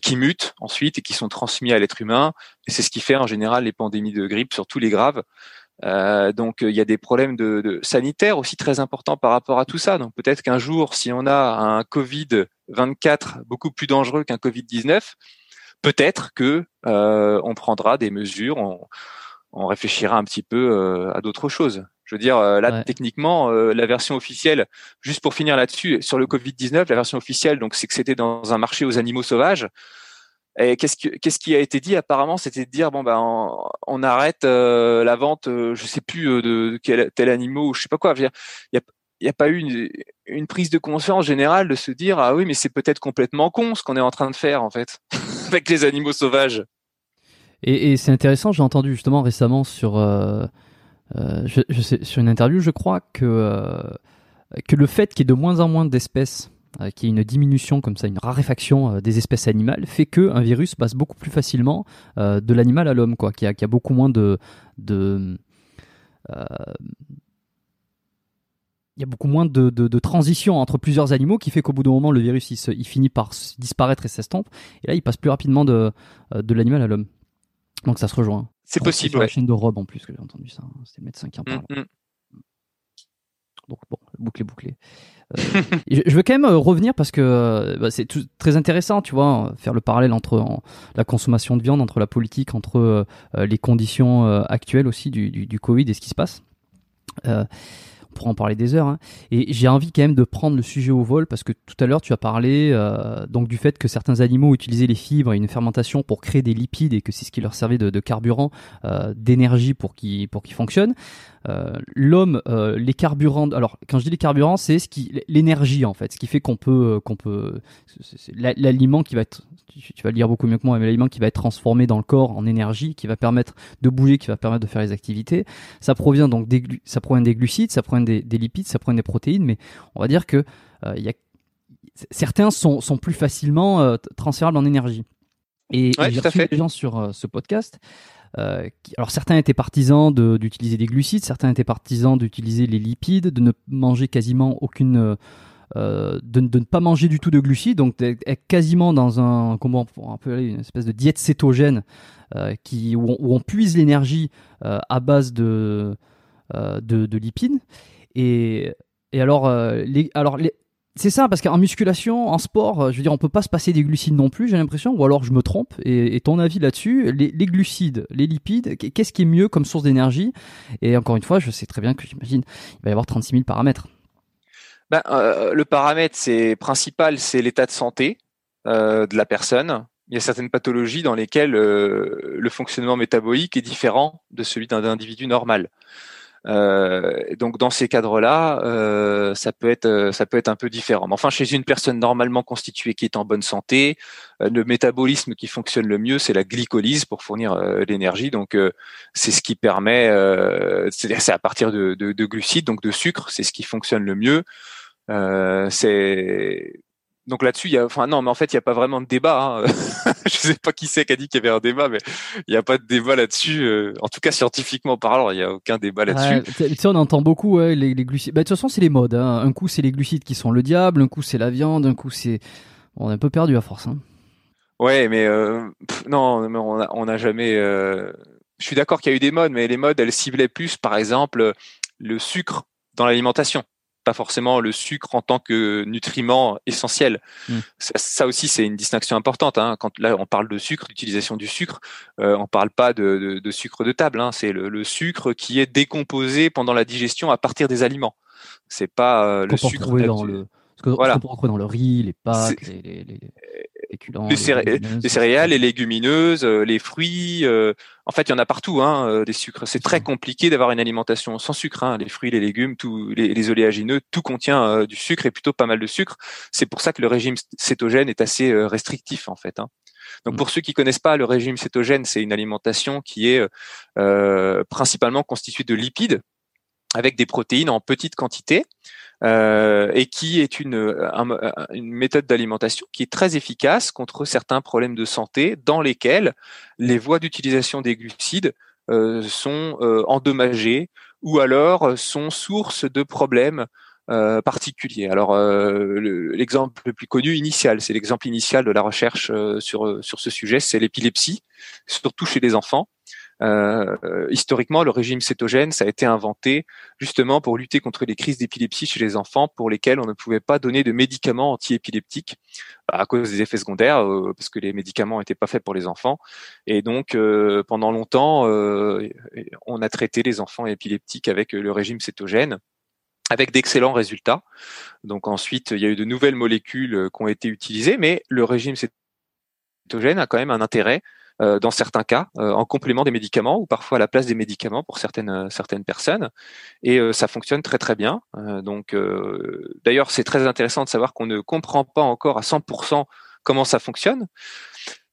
qui mutent ensuite et qui sont transmis à l'être humain. C'est ce qui fait en général les pandémies de grippe, surtout les graves. Euh, donc il y a des problèmes de, de, sanitaires aussi très importants par rapport à tout ça. Donc peut-être qu'un jour, si on a un Covid 24 beaucoup plus dangereux qu'un Covid 19, peut-être que euh, on prendra des mesures, on, on réfléchira un petit peu euh, à d'autres choses. Je veux dire, euh, là, techniquement, euh, la version officielle, juste pour finir là-dessus, sur le Covid-19, la version officielle, donc c'est que c'était dans un marché aux animaux sauvages. Et qu'est-ce qui, a été dit? Apparemment, c'était de dire bon ben on, arrête euh, la vente, euh, je sais plus euh, de, quel tel animal ou je sais pas quoi. Il y a, y a pas eu une, prise de conscience générale de se dire ah oui mais c'est peut-être complètement con ce qu'on est en train de faire en fait avec les animaux sauvages. Et, c'est intéressant, j'ai entendu justement récemment sur euh, je, sais, sur une interview, je crois que que le fait qu'il y ait de moins en moins d'espèces qui est une diminution comme ça, une raréfaction euh, des espèces animales, fait que un virus passe beaucoup plus facilement euh, de l'animal à l'homme, quoi, qui a, a, beaucoup moins de, de il y a beaucoup moins de, de, de, transition entre plusieurs animaux qui fait qu'au bout d'un moment le virus il, se, il finit par disparaître et s'estompe et là il passe plus rapidement de, de l'animal à l'homme donc ça se rejoint C'est possible. Sur la chaîne de Rob en plus que j'ai entendu ça. Hein. C'était le médecin qui en mm, parle. mm. Donc bon, bouclé, bouclé. Euh, je veux quand même euh, revenir parce que euh, bah, c'est très intéressant, tu vois, faire le parallèle entre la consommation de viande, entre la politique, entre les conditions actuelles aussi du, du, du, Covid et ce qui se passe pour en parler des heures. Hein. Et j'ai envie quand même de prendre le sujet au vol parce que tout à l'heure tu as parlé euh, donc du fait que certains animaux utilisaient les fibres et une fermentation pour créer des lipides et que c'est ce qui leur servait de, carburant, euh, d'énergie pour qu'ils pour fonctionnent. Euh, L'homme, les carburants. Alors quand je dis les carburants, c'est ce qui l'énergie en fait, ce qui fait qu'on peut qu'on peut l'aliment qui va être tu, vas le dire beaucoup mieux que moi, mais l'aliment qui va être transformé dans le corps en énergie, qui va permettre de bouger, qui va permettre de faire les activités. Ça provient donc des, ça provient des glucides, ça provient des, lipides, ça provient des protéines, mais on va dire que euh, y a, certains sont, sont plus facilement euh, transférables en énergie. Et, j'ai reçu des gens sur euh, ce podcast. Qui, alors certains étaient partisans d'utiliser des glucides, certains étaient partisans d'utiliser les lipides, de ne manger quasiment aucune euh, de, de, ne pas manger du tout de glucides, donc être quasiment dans un comment on peut aller une espèce de diète cétogène euh, qui où on, puise l'énergie euh, à base de, de, de lipides et alors les alors c'est ça, parce qu'en musculation, en sport, je veux dire, on peut pas se passer des glucides non plus, j'ai l'impression, ou alors je me trompe. Et, ton avis là-dessus, les, glucides, les lipides, qu'est-ce qui est mieux comme source d'énergie? Et encore une fois, je sais très bien que j'imagine, il va y avoir 36 000 paramètres. Ben, euh, le paramètre c'est principal, c'est l'état de santé euh, de la personne. Il y a certaines pathologies dans lesquelles euh, le fonctionnement métabolique est différent de celui d'un individu normal. Euh, donc dans ces cadres-là, euh, ça peut être ça peut être un peu différent. Mais enfin, chez une personne normalement constituée qui est en bonne santé, le métabolisme qui fonctionne le mieux, c'est la glycolyse pour fournir l'énergie. Donc c'est ce qui permet, c'est à partir de, de, de, glucides, donc de sucre, c'est ce qui fonctionne le mieux. Euh, c'est donc là-dessus, il y a, enfin non, mais en fait, il n'y a pas vraiment de débat. Hein. je sais pas qui c'est qui a dit qu'il y avait un débat, mais il n'y a pas de débat là-dessus. Euh, en tout cas, scientifiquement parlant, il n'y a aucun débat là-dessus. tu sais, on entend beaucoup ouais, les, les, glucides. Bah, de toute façon, c'est les modes. Hein. Un coup, c'est les glucides qui sont le diable. Un coup, c'est la viande. Un coup, c'est. On est un peu perdu à force. Hein. Ouais, mais euh, non, mais on n'a on a jamais. Euh... Je suis d'accord qu'il y a eu des modes, mais les modes, elles ciblaient plus, par exemple, le sucre dans l'alimentation pas forcément le sucre en tant que nutriment essentiel. Mm. Ça, aussi, c'est une distinction importante. Hein. Quand là, on parle de sucre, l'utilisation du sucre, euh, on parle pas de, de, sucre de table. Hein. C'est le, sucre qui est décomposé pendant la digestion à partir des aliments. C'est pas euh, le sucre dans le ce voilà. peut retrouver dans le riz, les pâtes, les, les, les, les, céréales, les légumineuses, euh, les fruits. Euh, en fait, il y en a partout, hein, euh, des sucres. C'est très compliqué d'avoir une alimentation sans sucre. Hein. Les fruits, les légumes, tous les, oléagineux, tout contient du sucre et plutôt pas mal de sucre. C'est pour ça que le régime cétogène est assez restrictif, en fait. Hein. Donc, mm. pour ceux qui connaissent pas, le régime cétogène, c'est une alimentation qui est principalement constituée de lipides avec des protéines en petite quantité euh, et qui est une, une méthode d'alimentation qui est très efficace contre certains problèmes de santé dans lesquels les voies d'utilisation des glucides euh, sont euh, endommagées ou alors sont source de problèmes euh, particuliers. Alors l'exemple le, plus connu initial, c'est l'exemple initial de la recherche sur ce sujet, c'est l'épilepsie, surtout chez les enfants. Euh, historiquement, le régime cétogène, ça a été inventé justement pour lutter contre les crises d'épilepsie chez les enfants pour lesquels on ne pouvait pas donner de médicaments antiépileptiques bah, à cause des effets secondaires, euh, parce que les médicaments n'étaient pas faits pour les enfants. Et donc, euh, pendant longtemps, on a traité les enfants épileptiques avec le régime cétogène avec d'excellents résultats. Donc ensuite, il y a eu de nouvelles molécules qui ont été utilisées, mais le régime cétogène a quand même un intérêt euh, dans certains cas, euh, en complément des médicaments ou parfois à la place des médicaments pour certaines euh, personnes. Et ça fonctionne très très bien. donc, d'ailleurs, c'est très intéressant de savoir qu'on ne comprend pas encore à 100% comment ça fonctionne,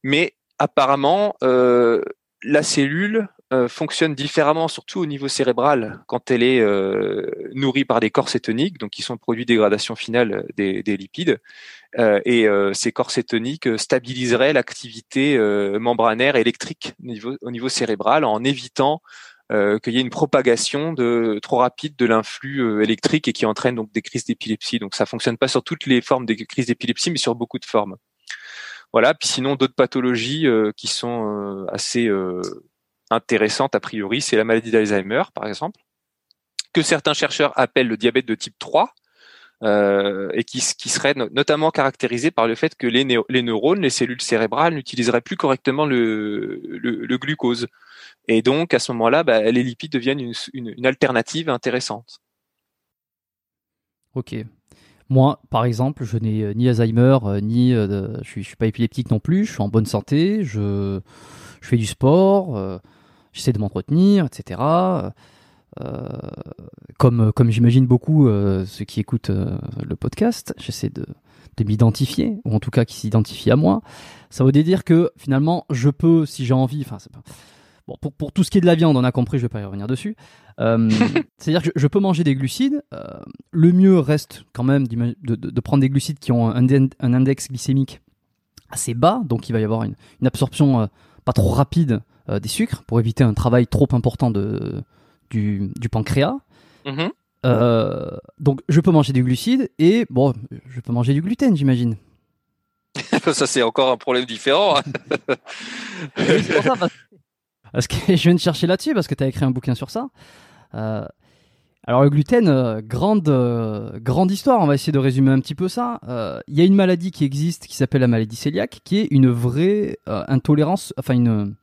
mais apparemment, la cellule euh, fonctionne différemment, surtout au niveau cérébral, quand elle est euh, nourrie par des corps cétoniques, donc qui sont le produit de dégradation finale des, des lipides. Euh, et ces corps cétoniques stabiliseraient l'activité membranaire électrique au niveau, au niveau, cérébral en évitant qu'il y ait une propagation de trop rapide de l'influx électrique et qui entraîne donc des crises d'épilepsie. Donc ça fonctionne pas sur toutes les formes des crises d'épilepsie, mais sur beaucoup de formes. Voilà. Puis sinon d'autres pathologies qui sont assez intéressante a priori, c'est la maladie d'Alzheimer, par exemple, que certains chercheurs appellent le diabète de type 3, euh, et qui, serait notamment caractérisé par le fait que les, neurones, les cellules cérébrales n'utiliseraient plus correctement le, glucose. Et donc, à ce moment-là, bah, les lipides deviennent une, alternative intéressante. Ok. Moi, par exemple, je n'ai euh, ni Alzheimer, euh, ni je, suis, suis pas épileptique non plus. Je suis en bonne santé. Je fais du sport. J'essaie de m'entretenir, etc. Euh, comme, comme j'imagine beaucoup euh, ceux qui écoutent euh, le podcast, j'essaie de, de m'identifier, ou en tout cas qui s'identifient à moi. Ça veut dire que finalement, je peux, si j'ai envie, enfin, bon, pour, pour, tout ce qui est de la viande, on a compris, je vais pas y revenir dessus. C'est-à-dire que je, peux manger des glucides. le mieux reste quand même de, de, de, prendre des glucides qui ont un, un, index glycémique assez bas, donc il va y avoir une, une absorption pas trop rapide des sucres pour éviter un travail trop important de, du, pancréas. Mm-hmm. Euh, donc je peux manger du glucide et bon, je peux manger du gluten, j'imagine. ça c'est encore un problème différent. parce, que je viens de chercher là-dessus parce que tu as écrit un bouquin sur ça. Euh, alors le gluten, euh, grande grande histoire. On va essayer de résumer un petit peu ça. Il y a une maladie qui existe qui s'appelle la maladie cœliaque, qui est une vraie intolérance, enfin une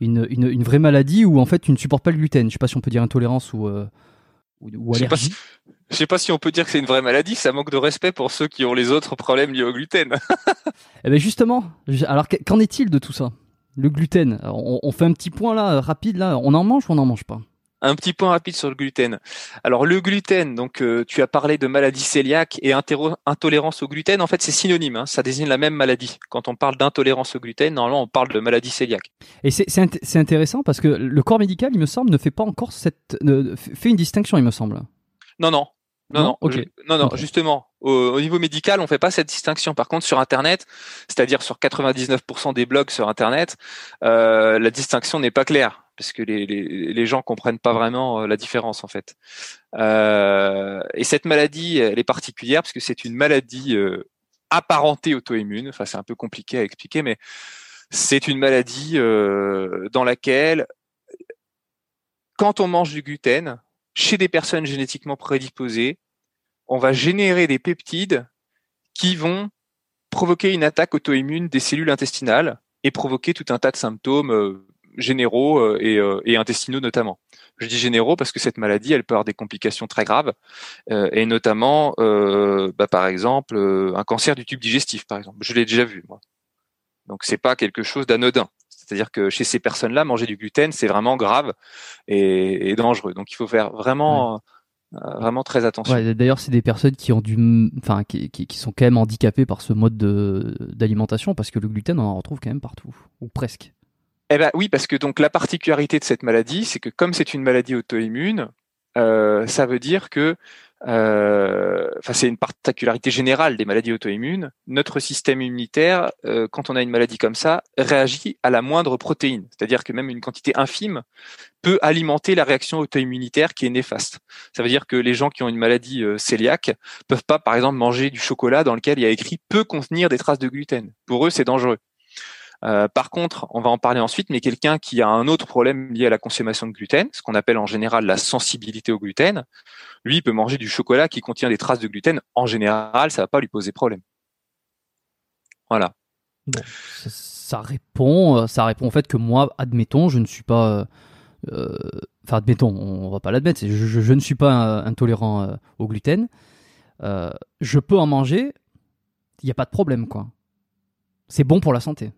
une, une, vraie maladie où en fait tu ne supportes pas le gluten. Je sais pas si on peut dire intolérance ou, euh, ou, allergie. Je sais, pas si, on peut dire que c'est une vraie maladie. Ça manque de respect pour ceux qui ont les autres problèmes liés au gluten. eh ben justement. Alors qu'en est-il de tout ça? Le gluten. On, on, fait un petit point là rapide là. On en mange ou on n'en mange pas? Un petit point rapide sur le gluten. Alors le gluten, donc euh, tu as parlé de maladie cœliaque et intolérance au gluten. En fait, c'est synonyme. Hein, ça désigne la même maladie. Quand on parle d'intolérance au gluten, normalement, on parle de maladie cœliaque. Et c'est intéressant parce que le corps médical, il me semble, ne fait pas encore cette, fait une distinction, il me semble. Non, non, non, non, non, non, justement, au, niveau médical, on fait pas cette distinction. Par contre, sur Internet, c'est-à-dire sur 99% des blogs sur Internet, euh, la distinction n'est pas claire parce que les, les, les, gens comprennent pas vraiment euh, la différence en fait. Euh, et cette maladie, elle est particulière parce que c'est une maladie euh, apparentée auto-immune. Enfin, c'est un peu compliqué à expliquer, mais c'est une maladie dans laquelle, quand on mange du gluten, chez des personnes génétiquement prédisposées, on va générer des peptides qui vont provoquer une attaque auto-immune des cellules intestinales et provoquer tout un tas de symptômes généraux euh, euh, et, intestinaux notamment. Je dis généraux parce que cette maladie, elle peut avoir des complications très graves, euh, et notamment, bah, par exemple, un cancer du tube digestif, par exemple. Je l'ai déjà vu, moi. Donc c'est pas quelque chose d'anodin. C'est-à-dire que chez ces personnes-là, manger du gluten, c'est vraiment grave et, dangereux. Donc il faut faire vraiment, vraiment très attention. D'ailleurs, c'est des personnes qui ont du, enfin, qui, qui, sont quand même handicapées par ce mode d'alimentation parce que le gluten, on en retrouve quand même partout, ou presque. Eh ben oui, parce que donc la particularité de cette maladie, c'est que comme c'est une maladie auto-immune, euh, ça veut dire que, euh, enfin c'est une particularité générale des maladies auto-immunes. Notre système immunitaire, euh, quand on a une maladie comme ça, réagit à la moindre protéine, c'est-à-dire que même une quantité infime peut alimenter la réaction auto-immunitaire qui est néfaste. Ça veut dire que les gens qui ont une maladie cœliaque peuvent pas, par exemple, manger du chocolat dans lequel il y a écrit peut contenir des traces de gluten. Pour eux, c'est dangereux. Euh, par contre, on va en parler ensuite, mais quelqu'un qui a un autre problème lié à la consommation de gluten, ce qu'on appelle en général la sensibilité au gluten, lui, il peut manger du chocolat qui contient des traces de gluten. En général, ça va pas lui poser problème. Voilà. ça, répond, euh, ça répond au fait que moi, admettons, je ne suis pas, euh, enfin admettons, on va pas l'admettre, je, ne suis pas intolérant au gluten. je peux en manger, il n'y a pas de problème, quoi. C'est bon pour la santé.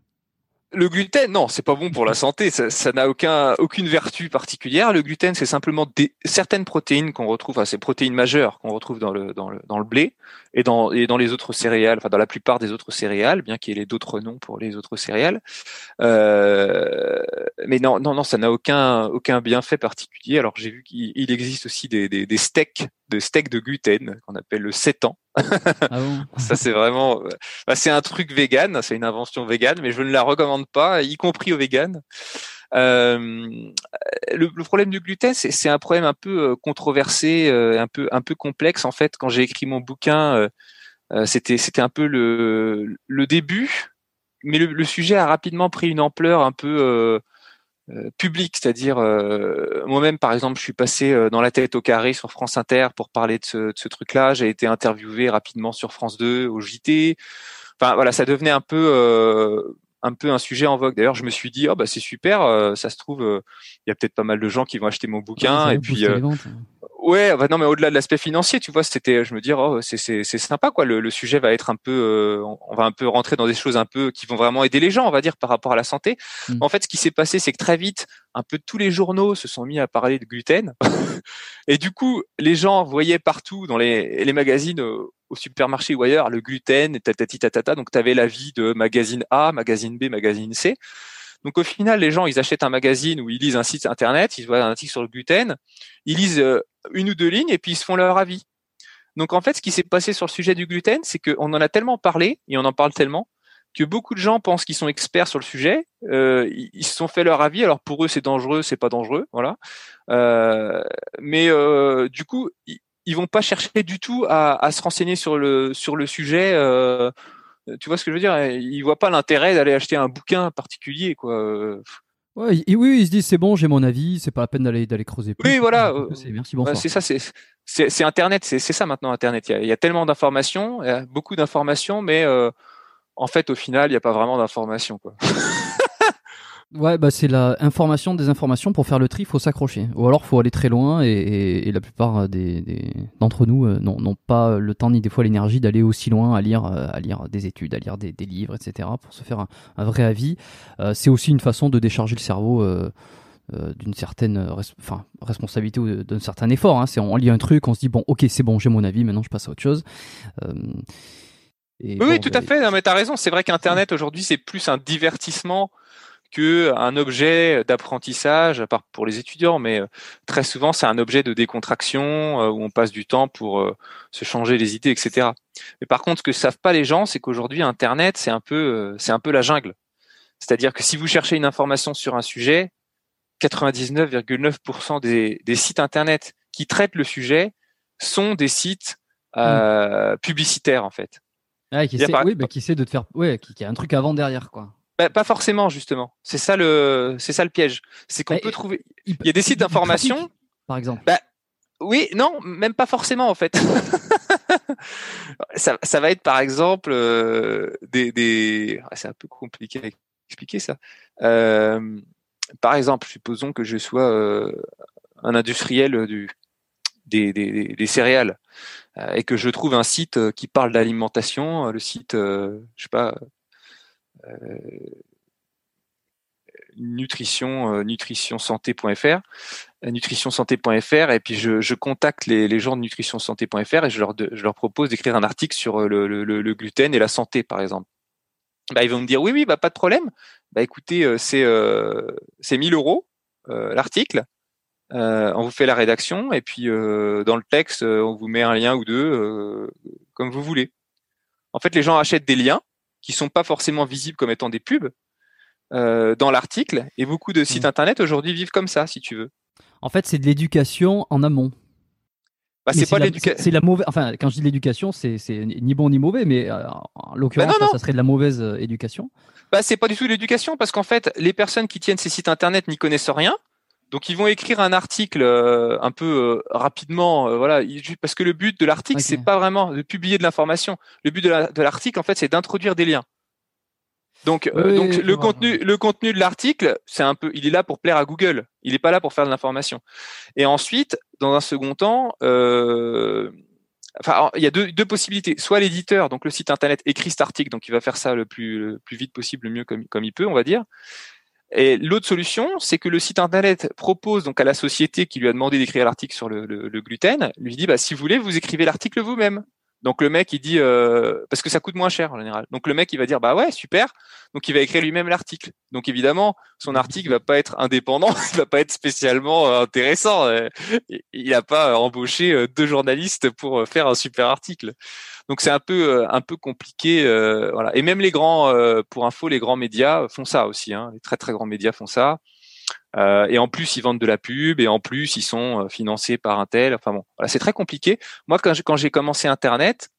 Le gluten, non, c'est pas bon pour la santé. Ça n'a aucun, aucune vertu particulière. Le gluten, c'est simplement des, certaines protéines qu'on retrouve, enfin, ces protéines majeures qu'on retrouve dans le, dans le, dans le blé et dans, et dans les autres céréales, enfin, dans la plupart des autres céréales, bien qu'il y ait d'autres noms pour les autres céréales. Euh, mais non, non, non, ça n'a aucun, aucun bienfait particulier. Alors, j'ai vu qu'il existe aussi des, des, des steaks, de steaks de gluten qu'on appelle le sétan ah ça c'est vraiment, bah, c'est un truc vegan, c'est une invention vegan, mais je ne la recommande pas, y compris aux véganes. Euh, le, problème du gluten, c'est un problème un peu euh, controversé, euh, un peu un peu complexe en fait. Quand j'ai écrit mon bouquin, c'était c'était un peu le le début, mais le, sujet a rapidement pris une ampleur un peu public, c'est-à-dire moi-même par exemple, je suis passé dans la tête au carré sur France Inter pour parler de ce, de ce truc-là. J'ai été interviewé rapidement sur France 2 au JT. Enfin voilà, ça devenait un peu un peu un sujet en vogue. D'ailleurs, je me suis dit, oh bah c'est super, euh, ça se trouve, euh, il y a peut-être pas mal de gens qui vont acheter mon bouquin. et puis, euh. Ouais, bah non, mais au-delà de l'aspect financier, tu vois, c'était, je me dis, oh c'est c'est c'est sympa quoi. Le, le, sujet va être un peu, on va un peu rentrer dans des choses un peu qui vont vraiment aider les gens, on va dire, par rapport à la santé. Mmh. En fait, ce qui s'est passé, c'est que très vite, un peu tous les journaux se sont mis à parler de gluten. et du coup, les gens voyaient partout dans les, les magazines au supermarché ou ailleurs le gluten, tatati tatata. Donc, tu avais l'avis de magazine A, magazine B, magazine C. Donc, au final, les gens, ils achètent un magazine ou ils lisent un site internet, ils voient un article sur le gluten, ils lisent euh, une ou deux lignes et puis ils se font leur avis. Donc, en fait, ce qui s'est passé sur le sujet du gluten, c'est qu'on en a tellement parlé et on en parle tellement que beaucoup de gens pensent qu'ils sont experts sur le sujet. Euh, ils se sont fait leur avis. Alors pour eux, c'est dangereux, c'est pas dangereux, voilà. Euh, mais euh, du coup, ils vont pas chercher du tout à, à, se renseigner sur le sur le sujet. Tu vois ce que je veux dire Ils voient pas l'intérêt d'aller acheter un bouquin particulier, quoi. Ouais, oui, ils se disent c'est bon, j'ai mon avis, c'est pas la peine d'aller d'aller creuser plus. Oui, voilà. Merci, bonsoir. C'est ça, c'est c'est Internet, c'est ça maintenant Internet. Il y a, il y a tellement d'informations, beaucoup d'informations, mais euh, en fait, au final, il n'y a pas vraiment d'informations, quoi. Ouais, bah c'est la information des informations pour faire le tri, il faut s'accrocher. Ou alors faut aller très loin et, et, la plupart des, des d'entre nous euh, n'ont pas le temps ni des fois l'énergie d'aller aussi loin à lire, euh, à lire des études, à lire des, des livres, etc. pour se faire un, un vrai avis. Euh, c'est aussi une façon de décharger le cerveau. Euh, d'une certaine enfin, responsabilité ou d'un certain effort. Hein. C'est on lit un truc, on se dit bon, ok, c'est bon, j'ai mon avis, maintenant je passe à autre chose. Et oui, tout à fait. Non, mais t'as raison. C'est vrai qu'Internet aujourd'hui c'est plus un divertissement que un objet d'apprentissage, à part pour les étudiants, mais euh, très souvent c'est un objet de décontraction euh, où on passe du temps pour euh, se changer les idées, etc. Mais par contre, ce que savent pas les gens, c'est qu'aujourd'hui Internet c'est un peu c'est un peu la jungle. C'est-à-dire que si vous cherchez une information sur un sujet, 99,9% des, des, sites Internet qui traitent le sujet sont des sites mmh. publicitaires en fait. Ah, qui, essaie, oui, bah, qui essaie de te faire, ouais, qui, qui a un truc avant derrière quoi. Bah, pas forcément justement. C'est ça le, c'est ça le piège. C'est qu'on bah, peut trouver. Il, y a des sites d'information, par exemple. Bah, oui, non, même pas forcément en fait. ça, ça, va être par exemple euh, des, des... Ah, c'est un peu compliqué à expliquer ça. Euh, par exemple, supposons que je sois euh, un industriel du, des, des, des céréales et que je trouve un site qui parle d'alimentation, le site, je sais pas, nutrition euh, nutritionsanté.fr euh, nutritionsanté.fr et puis je, contacte les, les, gens de nutritionsanté.fr et je leur, propose d'écrire un article sur le, le, le, gluten et la santé par exemple. Bah, ils vont me dire oui oui bah pas de problème. Bah écoutez c'est euh, c'est 1000 euros l'article. on vous fait la rédaction et puis dans le texte on vous met un lien ou deux comme vous voulez. En fait les gens achètent des liens qui sont pas forcément visibles comme étant des pubs euh, dans l'article. Et beaucoup de sites mmh. internet aujourd'hui vivent comme ça, si tu veux. En fait, c'est de l'éducation en amont. Bah, c'est pas l'éducation. C'est la mauvaise. Enfin, quand je dis l'éducation, c'est ni bon ni mauvais, mais euh, en l'occurrence, bah ça serait de la mauvaise euh, éducation. Bah, c'est pas du tout l'éducation parce qu'en fait, les personnes qui tiennent ces sites internet n'y connaissent rien. Donc ils vont écrire un article euh, un peu euh, rapidement, euh, voilà, parce que le but de l'article c'est pas vraiment de publier de l'information. Le but de l'article en fait c'est d'introduire des liens. Donc, donc le contenu, le contenu de l'article, c'est un peu, il est là pour plaire à Google. Il n'est pas là pour faire de l'information. Et ensuite, dans un second temps, enfin, il y a deux, deux possibilités. Soit l'éditeur, donc le site internet, écrit cet article, donc il va faire ça le plus, le plus vite possible, le mieux comme, comme il peut, on va dire. Et l'autre solution, c'est que le site internet propose donc à la société qui lui a demandé d'écrire l'article sur le, gluten, lui dit bah si vous voulez, vous écrivez l'article vous-même. Donc le mec il dit euh, parce que ça coûte moins cher en général. Donc le mec il va dire bah ouais super. Donc il va écrire lui-même l'article. Donc évidemment son article va pas être indépendant, il va pas être spécialement euh, intéressant. Euh, il n'a pas embauché deux journalistes pour faire un super article. Donc c'est un peu un peu compliqué. voilà. Et même les grands pour info les grands médias font ça aussi. Hein. Les très très grands médias font ça. Euh, et en plus, ils vendent de la pub, et en plus, ils sont euh, financés par un tel. Enfin bon, voilà, c'est très compliqué. Moi, quand j'ai commencé Internet,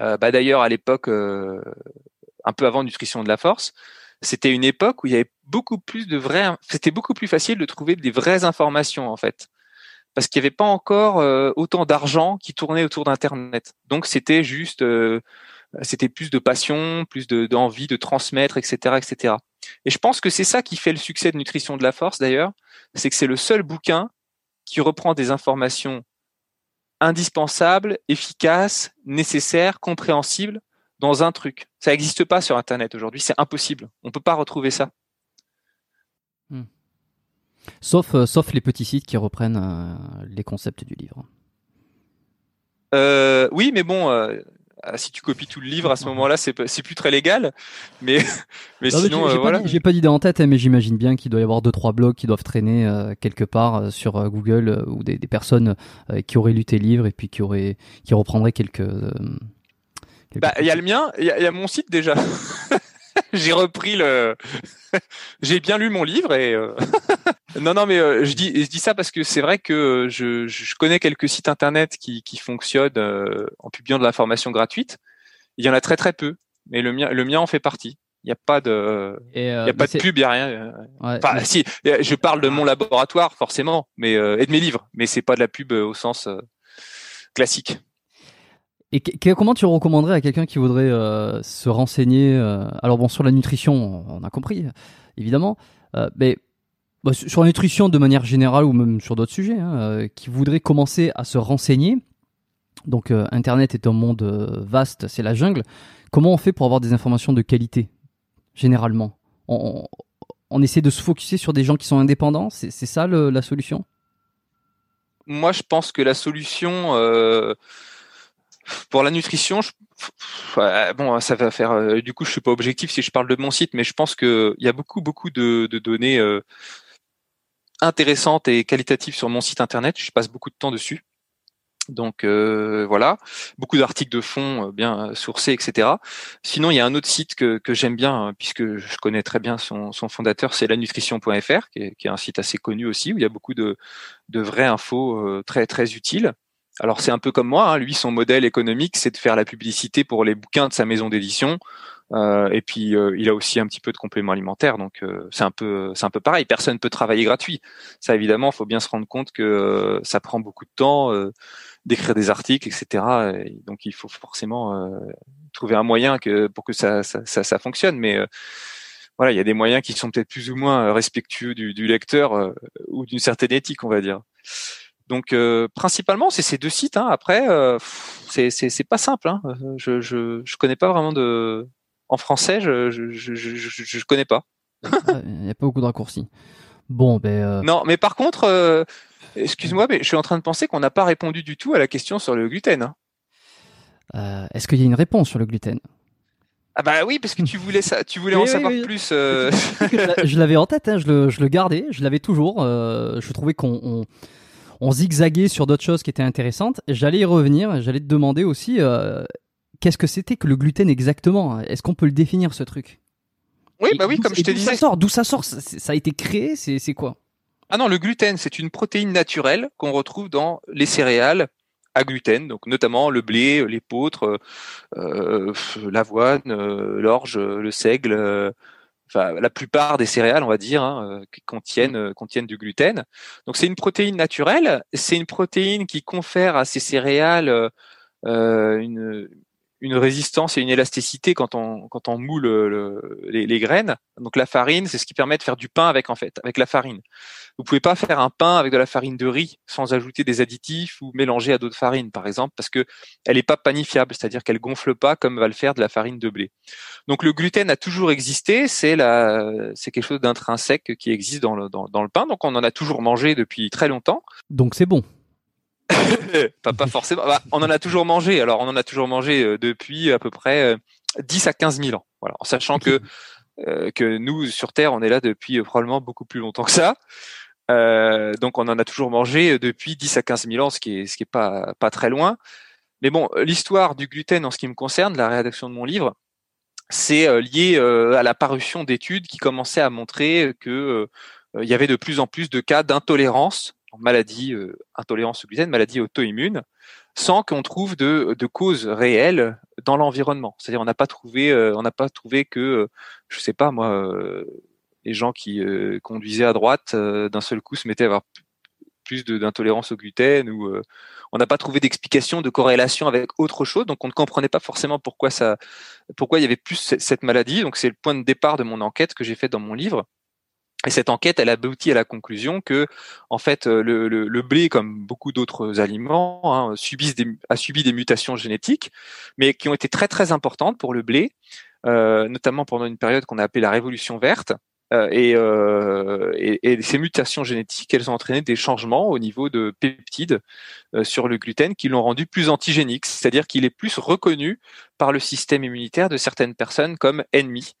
euh, bah d'ailleurs à l'époque, euh, un peu avant Nutrition de la Force, c'était une époque où il y avait beaucoup plus de vrais, c'était beaucoup plus facile de trouver des vraies informations en fait, parce qu'il n'y avait pas encore euh, autant d'argent qui tournait autour d'Internet. Donc c'était juste, euh, c'était plus de passion, plus d'envie de, transmettre, etc., etc. Et je pense que c'est ça qui fait le succès de Nutrition de la Force d'ailleurs, c'est que c'est le seul bouquin qui reprend des informations indispensables, efficaces, nécessaires, compréhensibles dans un truc. Ça n'existe pas sur Internet aujourd'hui, c'est impossible. On ne peut pas retrouver ça. Sauf, euh, sauf les petits sites qui reprennent euh, les concepts du livre. Euh, oui, mais bon, si tu copies tout le livre à ce moment-là, c'est plus très légal. Mais, mais sinon, j'ai voilà. Pas d'idée en tête, hein, mais j'imagine bien qu'il doit y avoir deux trois blogs qui doivent traîner quelque part sur Google ou des, des personnes qui auraient lu tes livres et puis qui auraient qui reprendraient quelques bah, il y a le mien, il y, a mon site déjà. j'ai repris le. j'ai bien lu mon livre et. Euh, non, non, mais euh, je dis, je dis ça parce que c'est vrai que je, je, connais quelques sites internet qui, qui fonctionnent euh, en publiant de l'information gratuite. Il y en a très très peu, mais le mien, le mien en fait partie. Il n'y a pas de, il y a pas de pub, il n'y a rien. enfin, si, je parle de mon laboratoire forcément, mais et de mes livres, mais c'est pas de la pub au sens classique. Et comment tu recommanderais à quelqu'un qui voudrait euh, se renseigner euh, Alors bon, sur la nutrition, on a compris, évidemment, euh, mais bah, sur la nutrition de manière générale ou même sur d'autres sujets, hein, qui voudrait commencer à se renseigner. Donc Internet est un monde vaste, c'est la jungle. Comment on fait pour avoir des informations de qualité, généralement? On, essaie de se focuser sur des gens qui sont indépendants, c'est ça la solution? Moi, je pense que la solution pour la nutrition, bon, ça va faire. Euh, du coup, je suis pas objectif si je parle de mon site, mais je pense que il y a beaucoup, beaucoup de, données euh, intéressantes et qualitatives sur mon site internet. Je passe beaucoup de temps dessus. Donc euh, voilà, beaucoup d'articles de fond bien sourcés, etc. Sinon, il y a un autre site que, j'aime bien, hein, puisque je connais très bien son, fondateur, c'est lanutrition.fr, qui est, qui est un site assez connu aussi, où il y a beaucoup de, de vraies infos très très utiles. Alors c'est un peu comme moi, hein. lui son modèle économique c'est de faire la publicité pour les bouquins de sa maison d'édition. Euh, et puis euh, il a aussi un petit peu de complément alimentaire, donc euh, c'est un peu c'est un peu pareil. Personne peut travailler gratuit. Ça évidemment, faut bien se rendre compte que ça prend beaucoup de temps d'écrire des articles, etc. donc il faut forcément trouver un moyen que pour que ça ça, ça, fonctionne. Mais voilà, il y a des moyens qui sont peut-être plus ou moins respectueux du, du lecteur ou d'une certaine éthique, on va dire. Donc euh, principalement c'est ces deux sites. Hein. Après euh, c'est pas simple. Hein. Je, je je connais pas vraiment de en français. Je je je je, je connais pas. Il n'y a pas beaucoup de raccourcis. Bon ben. Euh... Non mais par contre euh, excuse-moi mais je suis en train de penser qu'on n'a pas répondu du tout à la question sur le gluten. Hein. Euh, est-ce qu'il y a une réponse sur le gluten? Ah bah oui, parce que tu voulais ça, tu voulais en savoir plus. Euh... je l'avais en tête, hein, je, le, je le gardais, je l'avais toujours. Euh, je trouvais qu'on on zigzaguait sur d'autres choses qui étaient intéressantes. J'allais y revenir, j'allais te demander aussi euh, qu'est-ce que c'était que le gluten exactement? Est-ce qu'on peut le définir ce truc? Oui, bah oui, comme je te disais. D'où ça sort? Ça, a été créé C'est quoi? Ah non, le gluten, c'est une protéine naturelle qu'on retrouve dans les céréales à gluten, donc notamment le blé, l'épeautre, euh, l'avoine, euh, l'orge, le seigle, la plupart des céréales, on va dire, hein, euh, contiennent, euh, contiennent du gluten. Donc c'est une protéine naturelle. C'est une protéine qui confère à ces céréales euh, une, une résistance et une élasticité quand on quand on moule les, les, graines. Donc la farine, c'est ce qui permet de faire du pain avec en fait, avec la farine. Vous pouvez pas faire un pain avec de la farine de riz sans ajouter des additifs ou mélanger à d'autres farines, par exemple, parce que elle n'est pas panifiable, c'est-à-dire qu'elle gonfle pas comme va le faire de la farine de blé. Donc le gluten a toujours existé, c'est la, c'est quelque chose d'intrinsèque qui existe dans le, dans, le pain, donc on en a toujours mangé depuis très longtemps. Donc c'est bon. pas, forcément. Bah, on en a toujours mangé. Alors, on en a toujours mangé euh, depuis à peu près 10 euh, à 15 000 ans. Voilà, en sachant que euh, que nous sur Terre, on est là depuis probablement beaucoup plus longtemps que ça. Donc on en a toujours mangé depuis 10 à 15 000 ans, ce qui est, pas, très loin. Mais bon, l'histoire du gluten en ce qui me concerne, la rédaction de mon livre, c'est lié à la parution d'études qui commençaient à montrer que il y avait de plus en plus de cas d'intolérance, maladie, intolérance au gluten, maladie auto-immune, sans qu'on trouve de, causes réelles dans l'environnement. C'est-à-dire on n'a pas trouvé, trouvé que je sais pas moi, les gens qui conduisaient à droite d'un seul coup se mettaient à avoir plus d'intolérance au gluten ou on n'a pas trouvé d'explication de corrélation avec autre chose. Donc on ne comprenait pas forcément pourquoi ça pourquoi il y avait plus cette maladie. Donc c'est le point de départ de mon enquête que j'ai fait dans mon livre et cette enquête, elle aboutit à la conclusion que, en fait, euh, le, blé, comme beaucoup d'autres aliments, hein, a subi des mutations génétiques, mais qui ont été très très importantes pour le blé, euh, notamment pendant une période qu'on a appelée la Révolution verte, euh, euh, et, ces mutations génétiques, elles ont entraîné des changements au niveau de peptides euh, sur le gluten qui l'ont rendu plus antigénique, c'est-à-dire qu'il est plus reconnu par le système immunitaire de certaines personnes comme ennemi.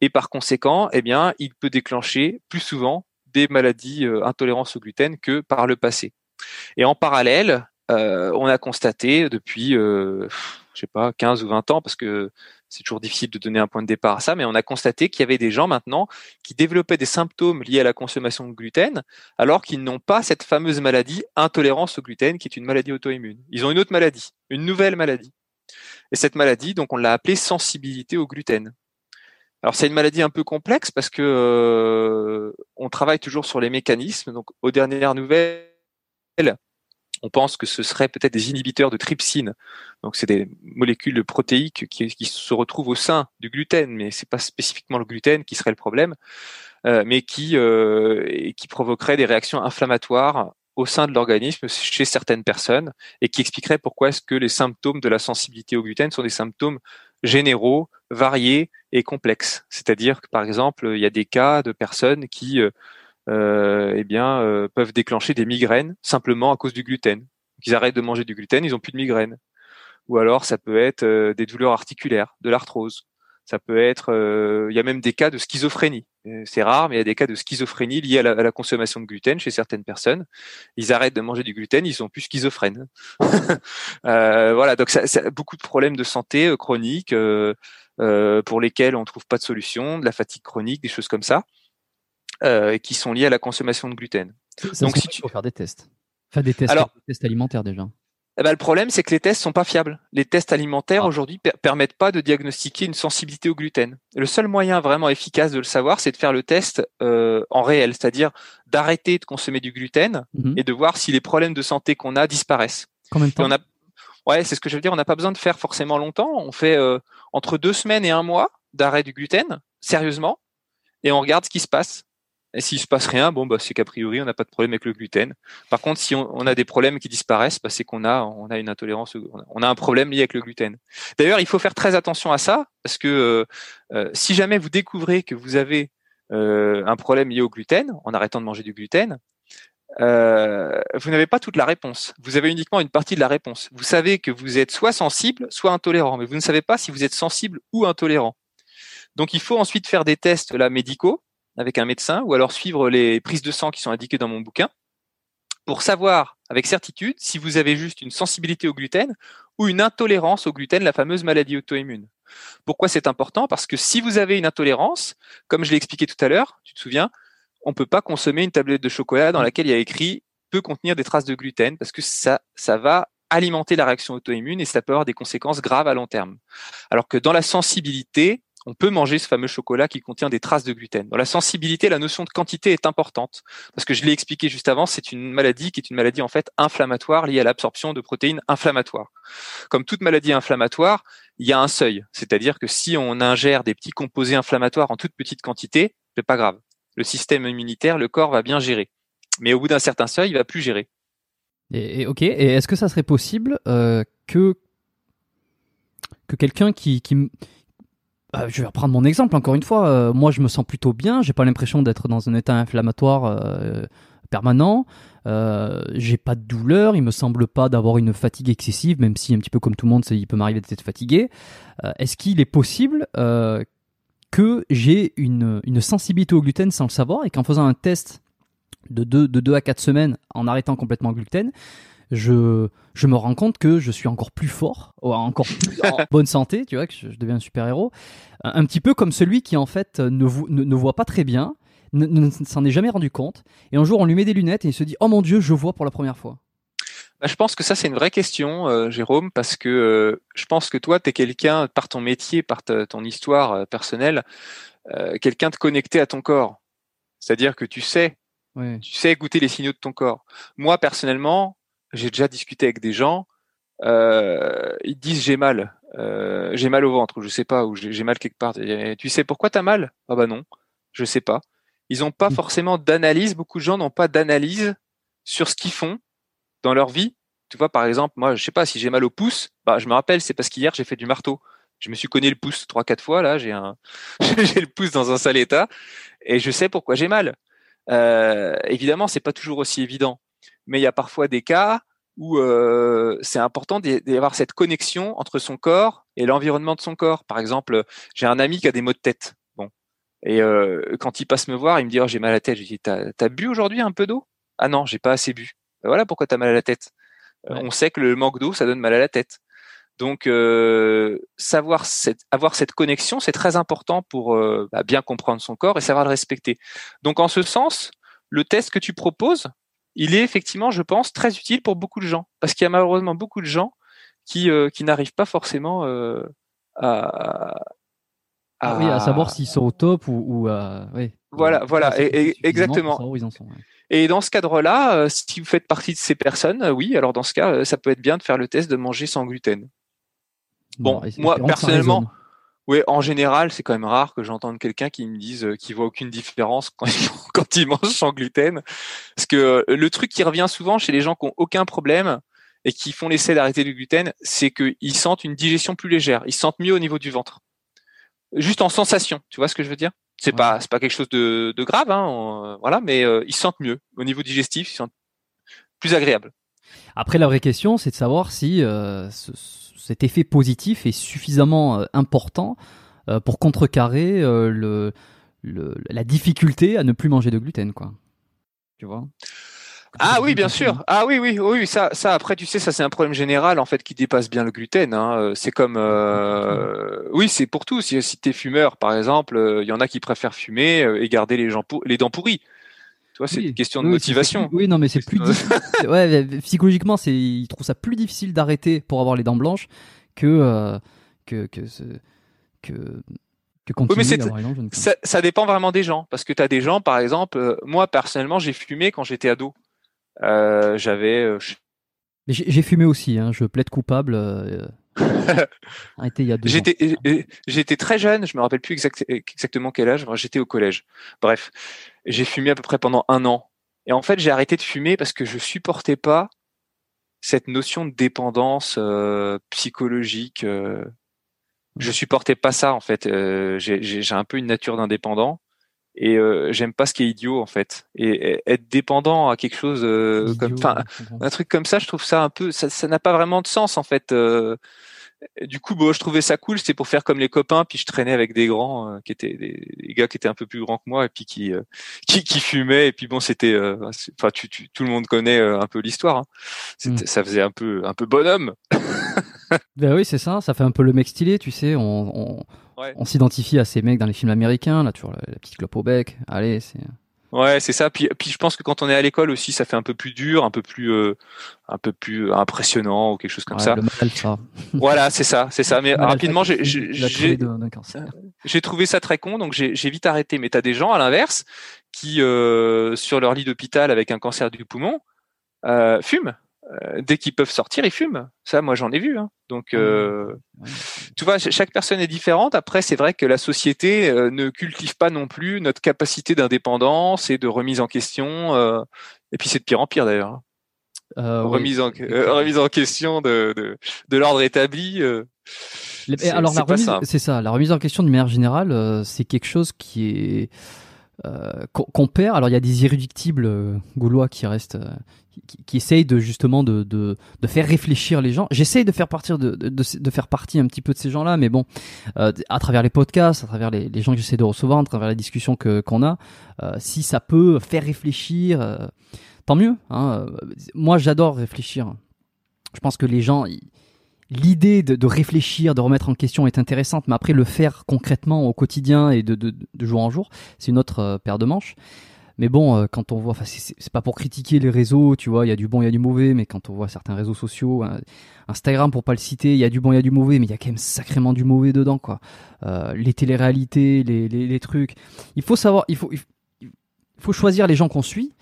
Et par conséquent, eh bien, il peut déclencher plus souvent des maladies intolérance au gluten que par le passé. Et en parallèle, on a constaté depuis, je sais pas, 15 ou 20 ans, parce que c'est toujours difficile de donner un point de départ à ça, mais on a constaté qu'il y avait des gens maintenant qui développaient des symptômes liés à la consommation de gluten, alors qu'ils n'ont pas cette fameuse maladie intolérance au gluten, qui est une maladie auto-immune. Ils ont une autre maladie, une nouvelle maladie. Et cette maladie, donc, on l'a appelée sensibilité au gluten. Alors c'est une maladie un peu complexe parce que euh, on travaille toujours sur les mécanismes. Donc aux dernières nouvelles, on pense que ce serait peut-être des inhibiteurs de trypsine. Donc c'est des molécules protéiques qui, se retrouvent au sein du gluten, mais c'est pas spécifiquement le gluten qui serait le problème, euh, mais qui euh, qui provoquerait des réactions inflammatoires au sein de l'organisme chez certaines personnes et qui expliquerait pourquoi est-ce que les symptômes de la sensibilité au gluten sont des symptômes généraux, variés et complexes. C'est-à-dire que par exemple, il y a des cas de personnes qui euh, eh bien, euh, peuvent déclencher des migraines simplement à cause du gluten. ils arrêtent de manger du gluten, ils ont plus de migraines. Ou alors ça peut être euh, des douleurs articulaires, de l'arthrose. Ça peut être, il y a même des cas de schizophrénie. C'est rare, mais il y a des cas de schizophrénie liés à la, consommation de gluten chez certaines personnes. Ils arrêtent de manger du gluten, ils sont plus schizophrènes. voilà, donc beaucoup de problèmes de santé chroniques pour lesquels on trouve pas de solution, de la fatigue chronique, des choses comme ça. Euh, qui sont liés à la consommation de gluten. Donc, si tu faut faire des tests, des tests, des tests alimentaires déjà. Eh ben, le problème, c'est que les tests sont pas fiables. Les tests alimentaires ah. aujourd'hui permettent pas de diagnostiquer une sensibilité au gluten. Le seul moyen vraiment efficace de le savoir, c'est de faire le test euh, en réel, c'est-à-dire d'arrêter de consommer du gluten mhm. et de voir si les problèmes de santé qu'on a disparaissent. Combien de temps on a... Ouais, c'est ce que je veux dire. On n'a pas besoin de faire forcément longtemps. On fait euh, entre deux semaines et un mois d'arrêt du gluten, sérieusement, et on regarde ce qui se passe. Et s'il se passe rien, bon, bah, c'est qu'a priori, on n'a pas de problème avec le gluten. Par contre, si on, a des problèmes qui disparaissent, bah, c'est qu'on a, on a une intolérance, on a un problème lié avec le gluten. D'ailleurs, il faut faire très attention à ça, parce que euh, euh, si jamais vous découvrez que vous avez euh, un problème lié au gluten, en arrêtant de manger du gluten, vous n'avez pas toute la réponse. Vous avez uniquement une partie de la réponse. Vous savez que vous êtes soit sensible, soit intolérant, mais vous ne savez pas si vous êtes sensible ou intolérant. Donc, il faut ensuite faire des tests là médicaux avec un médecin ou alors suivre les prises de sang qui sont indiquées dans mon bouquin pour savoir avec certitude si vous avez juste une sensibilité au gluten ou une intolérance au gluten, la fameuse maladie auto-immune. Pourquoi c'est important? Parce que si vous avez une intolérance, comme je l'ai expliqué tout à l'heure, tu te souviens, on ne peut pas consommer une tablette de chocolat dans laquelle il y a écrit peut contenir des traces de gluten parce que ça, ça va alimenter la réaction auto-immune et ça peut avoir des conséquences graves à long terme. Alors que dans la sensibilité, on peut manger ce fameux chocolat qui contient des traces de gluten. Dans la sensibilité, la notion de quantité est importante parce que je l'ai expliqué juste avant, c'est une maladie qui est une maladie en fait inflammatoire liée à l'absorption de protéines inflammatoires. Comme toute maladie inflammatoire, il y a un seuil, c'est-à-dire que si on ingère des petits composés inflammatoires en toute petite quantité, c'est pas grave. Le système immunitaire, le corps va bien gérer. Mais au bout d'un certain seuil, il va plus gérer. Et, ok. Et est-ce que ça serait possible euh, que que quelqu'un qui, qui euh, je vais reprendre mon exemple encore une fois. Euh, moi, je me sens plutôt bien. J'ai pas l'impression d'être dans un état inflammatoire euh, permanent. j'ai pas de douleur. Il me semble pas d'avoir une fatigue excessive, même si un petit peu comme tout le monde, il peut m'arriver d'être fatigué. Est-ce qu'il est possible que j'ai une, une sensibilité au gluten sans le savoir et qu'en faisant un test de 2 de deux à 4 semaines en arrêtant complètement le gluten, je, je me rends compte que je suis encore plus fort, encore plus en bonne santé, tu vois, que je, deviens un super-héros. Un, petit peu comme celui qui, en fait, ne, ne, voit pas très bien, ne, s'en est jamais rendu compte. Et un jour, on lui met des lunettes et il se dit Oh mon Dieu, je vois pour la première fois. Bah, je pense que ça, c'est une vraie question, euh, Jérôme, parce que euh, je pense que toi, tu es quelqu'un, par ton métier, par ton histoire euh, personnelle, euh, quelqu'un de connecté à ton corps. C'est-à-dire que tu sais, tu sais écouter les signaux de ton corps. Moi, personnellement, j'ai déjà discuté avec des gens, euh, ils disent j'ai mal, euh, j'ai mal au ventre, ou je sais pas, ou j'ai mal quelque part. tu sais pourquoi t'as mal? Ah bah non, je sais pas. Ils n'ont pas mmh. forcément d'analyse. Beaucoup de gens n'ont pas d'analyse sur ce qu'ils font dans leur vie. Tu vois, par exemple, moi, je sais pas si j'ai mal au pouce. Bah, je me rappelle, c'est parce qu'hier j'ai fait du marteau. Je me suis cogné le pouce trois, quatre fois. Là, j'ai un, j'ai le pouce dans un sale état, et je sais pourquoi j'ai mal. Euh, évidemment, c'est pas toujours aussi évident, mais il y a parfois des cas où euh, c'est important d'avoir cette connexion entre son corps et l'environnement de son corps. Par exemple, j'ai un ami qui a des maux de tête. Bon, et euh, quand il passe me voir, il me dit oh, j'ai mal à la tête. Je lui dis t'as as bu aujourd'hui un peu d'eau? Ah non, j'ai pas assez bu. Ben voilà pourquoi t'as mal à la tête. on sait que le manque d'eau, ça donne mal à la tête. Donc, euh, savoir cette, avoir cette connexion, c'est très important pour euh, bah, bien comprendre son corps et savoir le respecter. Donc, en ce sens, le test que tu proposes, il est effectivement, je pense, très utile pour beaucoup de gens, parce qu'il y a malheureusement beaucoup de gens qui, euh, qui n'arrivent pas forcément à, à... oui, à savoir s'ils sont au top ou, ou oui. Voilà, voilà, et, exactement. Et dans ce cadre-là, si vous faites partie de ces personnes, oui, alors dans ce cas, ça peut être bien de faire le test de manger sans gluten. Bon, moi personnellement, oui, en général, c'est quand même rare que j'entende quelqu'un qui me dise euh, qu'il voit aucune différence quand, quand il mange sans gluten, parce que euh, le truc qui revient souvent chez les gens qui ont aucun problème et qui font l'essai d'arrêter le gluten, c'est qu'ils sentent une digestion plus légère, ils sentent mieux au niveau du ventre, juste en sensation. Tu vois ce que je veux dire? C'est pas c'est pas quelque chose de, de grave, hein, voilà, mais euh, ils sentent mieux. Au niveau digestif, ils sentent plus agréable. Après, la vraie question, c'est de savoir si euh, ce, cet effet positif est suffisamment euh, important euh, pour contrecarrer le, la difficulté à ne plus manger de gluten, quoi. Tu vois? Ah oui, bien sûr. Ah oui, oui, oui, ça. Après, tu sais, ça c'est un problème général en fait qui dépasse bien le gluten. Hein. C'est comme, oui, c'est pour tout. Si, si t'es fumeur, par exemple, il y en a qui préfèrent fumer et garder les dents pourries. Tu vois, c'est une question de motivation. Oui, non, mais c'est plus ouais, psychologiquement, c'est, ils trouvent ça plus difficile d'arrêter pour avoir les dents blanches que euh, que que ce, que que continuer oui, mais les dents Ça, ça, dépend vraiment des gens, parce que tu as des gens, par exemple, euh, moi personnellement, j'ai fumé quand j'étais ado. Euh, j'avais. Euh, j'ai fumé aussi, hein, je plaide coupable. Arrêté il y a deux J'étais, j'étais très jeune, je me rappelle plus exactement quel âge. J'étais au collège. Bref, j'ai fumé à peu près pendant un an. Et en fait, j'ai arrêté de fumer parce que je supportais pas cette notion de dépendance euh, psychologique. Euh. Je supportais pas ça en fait. Euh, j'ai un peu une nature d'indépendant et euh, j'aime pas ce qui est idiot en fait. Et, être dépendant à quelque chose comme, enfin, un truc comme ça, je trouve ça un peu, ça n'a pas vraiment de sens en fait du coup, bon, je trouvais ça cool. C'était pour faire comme les copains. Puis je traînais avec des grands euh, qui étaient des, gars qui étaient un peu plus grands que moi et puis qui euh, qui, qui, fumaient. Et puis bon, c'était, euh, enfin, tu, tout le monde connaît un peu l'histoire. Hein. Mm. Ça faisait un peu un peu bonhomme. ben oui, c'est ça. Ça fait un peu le mec stylé, tu sais. On on, s'identifie à ces mecs dans les films américains. Là, toujours la, la petite clope au bec. Allez, c'est Ouais, c'est ça. Puis, puis je pense que quand on est à l'école aussi, ça fait un peu plus dur, un peu plus, euh, un peu plus impressionnant ou quelque chose comme ça. voilà, c'est ça, c'est ça. Mais rapidement, j'ai, j'ai trouvé ça très con, donc j'ai vite arrêté. Mais t'as des gens à l'inverse qui, euh, sur leur lit d'hôpital avec un cancer du poumon, euh, fument. Euh, dès qu'ils peuvent sortir, ils fument. Ça, moi, j'en ai vu. Hein. Donc, euh, tu vois, chaque personne est différente. Après, c'est vrai que la société euh, ne cultive pas non plus notre capacité d'indépendance et de remise en question. et puis, c'est de pire en pire d'ailleurs. Hein. remise, en, remise en question de, de, de l'ordre établi. alors, c'est ça. La remise en question d'une manière générale, c'est quelque chose qui est qu'on perd. Alors, il y a des irréductibles gaulois qui restent qui, qui essaye de justement de, de, faire réfléchir les gens. J'essaye de faire partir de, de, faire partie un petit peu de ces gens-là, mais bon, euh, à travers les podcasts, à travers les, les gens que j'essaie de recevoir, à travers la discussion que qu'on a, euh, si ça peut faire réfléchir, euh, tant mieux. Hein. Moi, j'adore réfléchir. Je pense que les gens, l'idée de, de, réfléchir, de remettre en question est intéressante, mais après le faire concrètement au quotidien et de, de, de jour en jour, c'est une autre paire de manches. Mais bon, euh, quand on voit, c'est pas pour critiquer les réseaux, tu vois, il y a du bon, il y a du mauvais, mais quand on voit certains réseaux sociaux, Instagram pour pas le citer, il y a du bon, il y a du mauvais, mais il y a quand même sacrément du mauvais dedans, quoi. Euh, les téléréalités, les, les, les, trucs. Il faut savoir, il faut, il faut choisir les gens qu'on suit.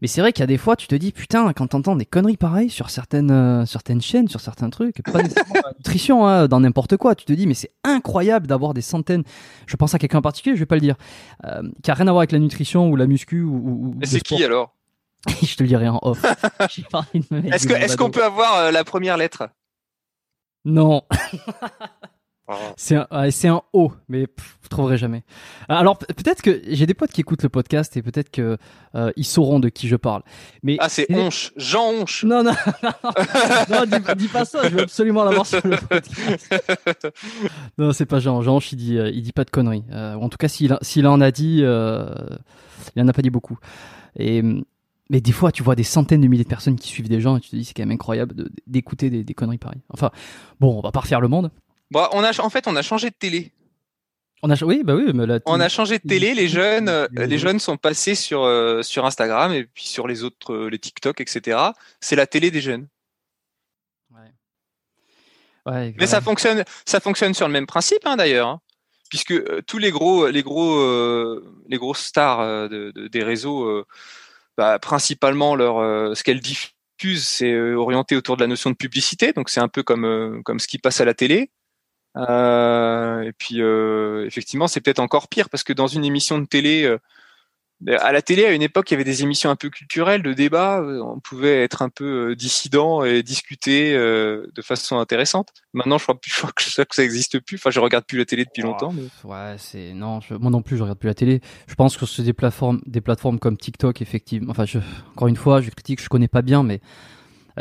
Mais c'est vrai qu'il y a des fois, tu te dis, putain, quand t'entends des conneries pareilles sur certaines, euh, certaines chaînes, sur certains trucs, pas nécessairement la nutrition, hein, dans n'importe quoi, tu te dis, mais c'est incroyable d'avoir des centaines, je pense à quelqu'un en particulier, je vais pas le dire, euh, qui a rien à voir avec la nutrition ou la muscu ou. ou mais c'est qui alors? Je te le dirai en off. Est-ce qu'on est qu'on peut avoir euh, la première lettre? Non. Oh. C'est un, un O, mais vous trouverez jamais. Alors peut-être que j'ai des potes qui écoutent le podcast et peut-être que euh, ils sauront de qui je parle. Mais ah c'est Honche, Jean Honche. Non non non, non dis, pas ça. Je veux absolument l'avoir sur le podcast. non c'est pas Jean. Jean Honche il dit euh, il dit pas de conneries. Euh, en tout cas s'il s'il en a dit, euh, il en a pas dit beaucoup. Et mais des fois, tu vois des centaines de milliers de personnes qui suivent des gens et tu te dis c'est quand même incroyable d'écouter des, des, conneries pareilles. Enfin, bon, on va pas refaire le monde. Bon, on a, en fait, on a changé de télé. On a, oui, bah oui, mais là, on a changé de télé. Les jeunes, euh, les jeunes sont passés sur euh, sur Instagram et puis sur les autres, euh, les TikTok, etc. C'est la télé des jeunes. Ouais. ouais mais ça fonctionne, ça fonctionne sur le même principe, hein, d'ailleurs, hein. puisque tous les gros, les gros, les grosses stars de, des réseaux, bah, principalement leur, ce qu'elles diffusent, c'est orienté autour de la notion de publicité. Donc c'est un peu comme comme ce qui passe à la télé. Euh, et puis euh, effectivement, c'est peut-être encore pire parce que dans une émission de télé, euh, à la télé, à une époque, il y avait des émissions un peu culturelles, de débat. On pouvait être un peu dissident et discuter de façon intéressante. Maintenant, je crois, plus, je crois que ça, que ça existe plus. Enfin, je regarde plus la télé depuis longtemps. Ouais, c'est non, moi non plus, je regarde plus la télé. Je pense que c'est des plateformes, des plateformes comme TikTok, effectivement. Enfin, je, encore une fois, je critique, je connais pas bien, mais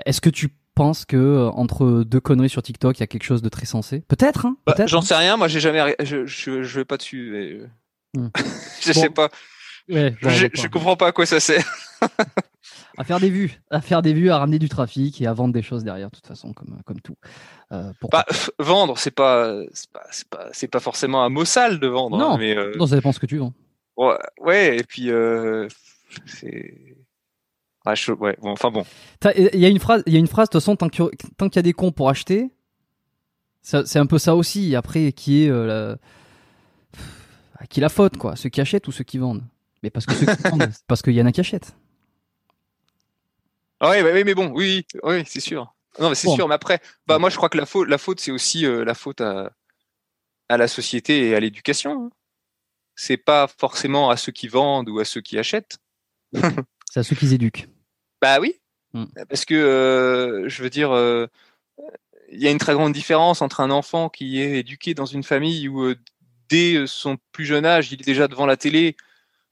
est-ce que tu pense que euh, entre deux conneries sur TikTok, il y a quelque chose de très sensé. Peut-être, hein, bah, peut J'en sais rien. Moi, j'ai jamais, je, je, je vais pas dessus. Euh, hmm. je sais pas. Ouais, je, je, comprends pas à quoi ça sert. à faire des vues, à faire des vues, à ramener du trafic et à vendre des choses derrière, de toute façon, comme comme tout. Euh, bah, vendre, c'est pas, c'est pas, pas, forcément un mot sale de vendre. Hein, non, mais euh... non, ça dépend ce que tu vends. Ouais, ouais et puis euh, c'est ouais, enfin bon. Il y a une phrase, il y a une phrase de toute façon tant qu'il y a des cons pour acheter, c'est un peu ça aussi. Après, qui est euh, la, qui la faute quoi, ceux qui achètent ou ceux qui vendent. Mais parce que ceux qui vendent, parce qu'il y en a qui achètent. Ah ouais, oui, mais bon, oui, oui, c'est sûr. Non, mais c'est sûr. Mais après, bah moi je crois que la faute, la faute, c'est aussi euh, la faute à, à la société et à l'éducation. Hein. C'est pas forcément à ceux qui vendent ou à ceux qui achètent. c'est à ceux qui éduquent. Bah oui, mm. parce que euh, je veux dire, euh, il y a une très grande différence entre un enfant qui est éduqué dans une famille où euh, dès son plus jeune âge, il est déjà devant la télé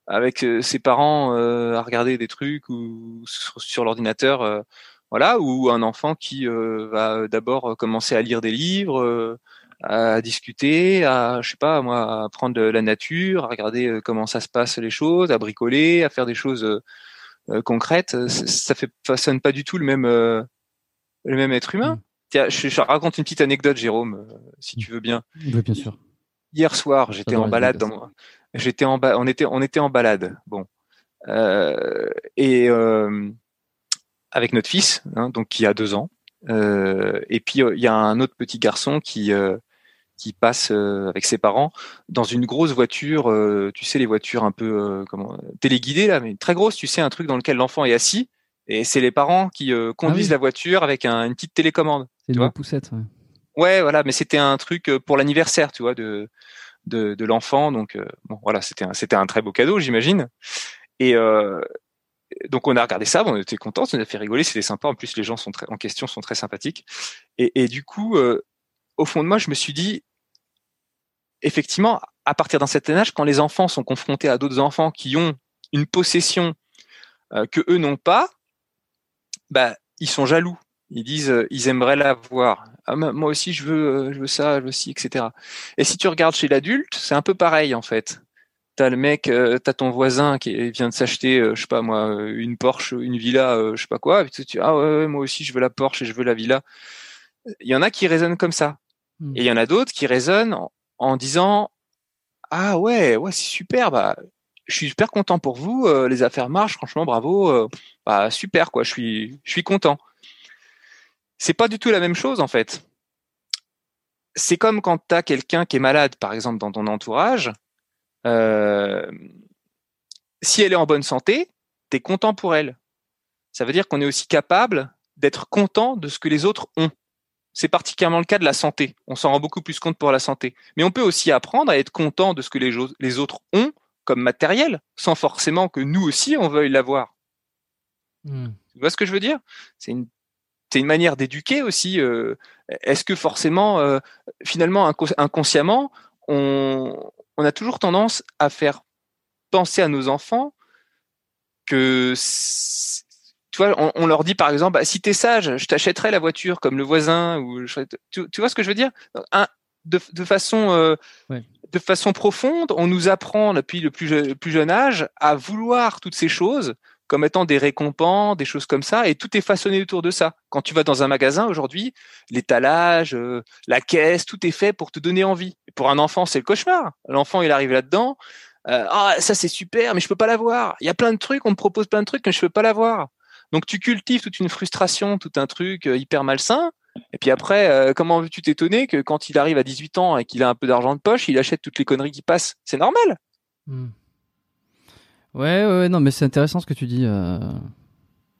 avec ses parents à regarder des trucs ou sur, l'ordinateur, voilà, ou un enfant qui va d'abord commencer à lire des livres, à discuter, à je sais pas moi, à prendre de la nature, à regarder comment ça se passe les choses, à bricoler, à faire des choses concrète, euh, ça fait façonne pas du tout le même euh, le même être humain. Mm. Tiens, je, raconte une petite anecdote, Jérôme, si tu veux bien. Oui, bien sûr. Hier soir, j'étais en balade dans j'étais en on était on était en balade. Bon. et avec notre fils, hein, donc qui a deux ans. et puis il y a un autre petit garçon qui qui passe euh, avec ses parents dans une grosse voiture, euh, tu sais les voitures un peu euh, comment téléguidées là, mais très grosse, tu sais un truc dans lequel l'enfant est assis et c'est les parents qui conduisent ah la voiture avec une petite télécommande. C'est une poussette. Ouais. ouais. voilà, mais c'était un truc pour l'anniversaire, tu vois, de de, de l'enfant. Donc bon, voilà, c'était un, c'était un très beau cadeau, j'imagine. Et donc on a regardé ça, on était contents, ça nous a fait rigoler, c'était sympa. En plus, les gens sont très, en question sont très sympathiques. Et, et du coup, au fond de moi, je me suis dit, effectivement, à partir d'un certain âge, quand les enfants sont confrontés à d'autres enfants qui ont une possession euh, que eux n'ont pas, bah, ils sont jaloux. Ils disent, euh, ils aimeraient l'avoir. Ah, moi aussi, je veux, euh, je veux ça, je veux ci, etc. Et si tu regardes chez l'adulte, c'est un peu pareil en fait. T'as le mec, t'as ton voisin qui vient de s'acheter, je sais pas moi, une Porsche, une villa, je sais pas quoi. Et tu dis, ah ouais, moi aussi, je veux la Porsche et je veux la villa. Il y en a qui raisonnent comme ça. Hmm. Et il y en a d'autres qui raisonnent en disant ah ouais ouais c'est super bah je suis super content pour vous, les affaires marchent, franchement, bravo, bah, super quoi, je suis, je suis content. C'est pas du tout la même chose en fait. C'est comme quand tu as quelqu'un qui est malade, par exemple, dans ton entourage. si elle est en bonne santé, tu es content pour elle. Ça veut dire qu'on est aussi capable d'être content de ce que les autres ont. C'est particulièrement le cas de la santé. On s'en rend beaucoup plus compte pour la santé. Mais on peut aussi apprendre à être content de ce que les, les autres ont comme matériel, sans forcément que nous aussi on veuille l'avoir. Hmm. Tu vois ce que je veux dire? C'est une, une manière d'éduquer aussi. Euh, est-ce que forcément, euh, finalement, inconsciemment, on, on a toujours tendance à faire penser à nos enfants que tu vois, on, leur dit par exemple, bah, si t'es sage, je t'achèterai la voiture comme le voisin ou tu, vois ce que je veux dire? De, de, façon euh, de façon profonde, on nous apprend depuis le plus, plus jeune âge à vouloir toutes ces choses comme étant des récompenses, des choses comme ça, et tout est façonné autour de ça. Quand tu vas dans un magasin aujourd'hui, l'étalage, euh, la caisse, tout est fait pour te donner envie. Et pour un enfant, c'est le cauchemar. L'enfant, il arrive là-dedans, euh, ah ça c'est super, mais je peux pas l'avoir. Il y a plein de trucs, on me propose plein de trucs, mais je peux pas l'avoir. Donc tu cultives toute une frustration, tout un truc euh, hyper malsain. Et puis après, euh, comment veux-tu t'étonner que quand il arrive à 18 ans et qu'il a un peu d'argent de poche, il achète toutes les conneries qui passent? C'est normal. Hmm. Ouais, ouais, non, mais c'est intéressant ce que tu dis euh,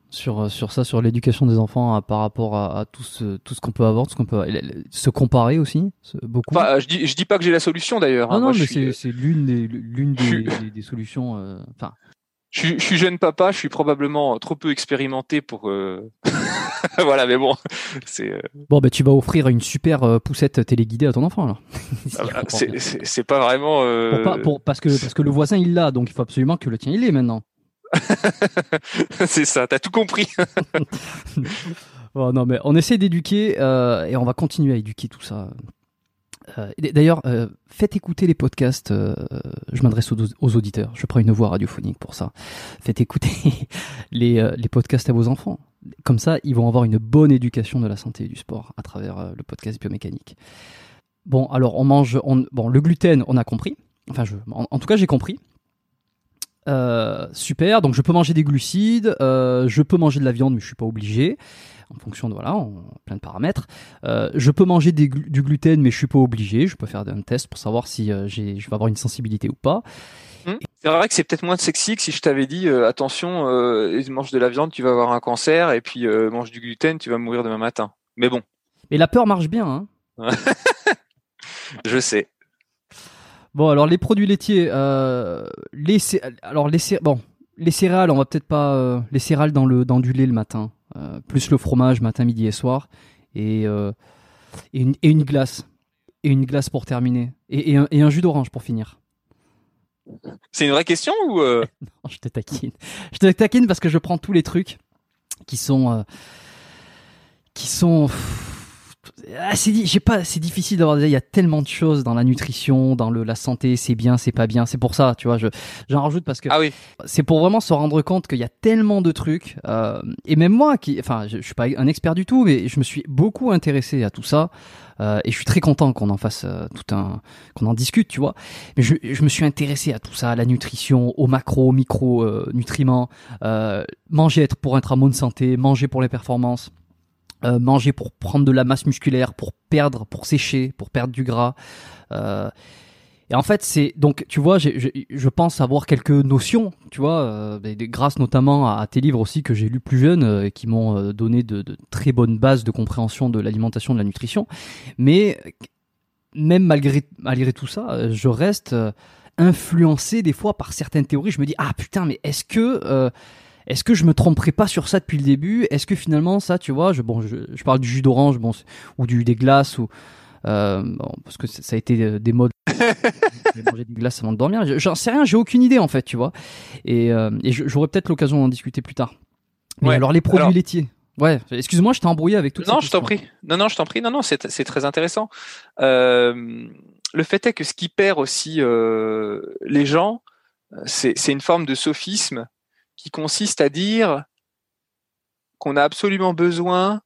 sur, sur ça, sur l'éducation des enfants par rapport à, tout ce, tout ce qu'on peut avoir, tout ce qu'on peut se comparer aussi, beaucoup. je dis, je dis pas que j'ai la solution d'ailleurs. Hein. Non, non, mais c'est l'une des, l'une des, des, solutions. Enfin, je, suis jeune papa, je suis probablement trop peu expérimenté pour. Euh, voilà, mais bon, c'est. Euh, bon, bah tu vas offrir une super euh, poussette téléguidée à ton enfant alors. Ah bah, c'est pas vraiment. parce que parce que le voisin il l'a, donc il faut absolument que le tien il l'ait maintenant. c'est ça, t'as tout compris. bon, non, mais on essaie d'éduquer et on va continuer à éduquer tout ça. Euh, d'ailleurs, euh, faites écouter les podcasts. Euh, je m'adresse aux, auditeurs. Je prends une voix radiophonique pour ça. Faites écouter les, les, podcasts à vos enfants. Comme ça, ils vont avoir une bonne éducation de la santé et du sport à travers le podcast biomécanique. Bon, alors on mange. On, bon, le gluten, on a compris. Enfin, je, en, tout cas, j'ai compris. super. Donc, je peux manger des glucides. je peux manger de la viande, mais je suis pas obligé en fonction de voilà, plein de paramètres. Euh, je peux manger du gluten, mais je suis pas obligé. Je peux faire un test pour savoir si euh, je vais avoir une sensibilité ou pas. Hum. C'est vrai que c'est peut-être moins sexy que si je t'avais dit euh, attention, mange de la viande, tu vas avoir un cancer, et puis mange du gluten, tu vas mourir demain matin. Mais bon. Mais la peur marche bien. Hein je sais. Bon, alors les produits laitiers, les alors les bon, les céréales, on va peut-être pas les céréales dans le dans du lait le matin. Euh, plus le fromage matin, midi et soir, et, euh, et, une, glace. Et une glace pour terminer. Et, un, jus d'orange pour finir. C'est une vraie question ou euh? Non, je te taquine. Je te taquine parce que je prends tous les trucs qui sont qui sont ah, c'est j'ai pas c'est difficile d'avoir il y a tellement de choses dans la nutrition dans le la santé. C'est bien c'est pas bien. C'est pour ça tu vois je j'en rajoute parce que ah oui. c'est pour vraiment se rendre compte qu'il y a tellement de trucs euh, et même moi qui enfin je, suis pas un expert du tout mais je me suis beaucoup intéressé à tout ça euh, et je suis très content qu'on en fasse euh, tout un qu'on en discute tu vois. Mais je, je me suis intéressé à tout ça à la nutrition aux macro micro euh, nutriments manger être pour être en bonne santé manger pour les performances euh, manger pour prendre de la masse musculaire, pour perdre, pour sécher, pour perdre du gras. Euh, et en fait, c'est donc tu vois, je pense avoir quelques notions, tu vois, euh, grâce notamment à, tes livres aussi que j'ai lus plus jeune, euh, qui m'ont donné de, de, très bonnes bases de compréhension de l'alimentation, de la nutrition. Mais même malgré malgré tout ça, je reste influencé des fois par certaines théories. Je me dis ah putain, mais est-ce que est-ce que je me tromperai pas sur ça depuis le début? Est-ce que finalement ça, tu vois, je, bon, je, parle du jus d'orange, bon, ou du des glaces ou euh, parce que ça a été euh, des modes. manger des glaces avant de dormir. J'en sais rien, j'ai aucune idée en fait, tu vois. Et, euh, j'aurai peut-être l'occasion d'en discuter plus tard. Mais alors les produits laitiers. Ouais, excuse-moi, je t'ai embrouillé avec tout ça. Non, je t'en prie. Non, non, je t'en prie. Non, non, c'est très intéressant. le fait est que ce qui perd aussi les gens, c'est une forme de sophisme qui consiste à dire qu'on a absolument besoin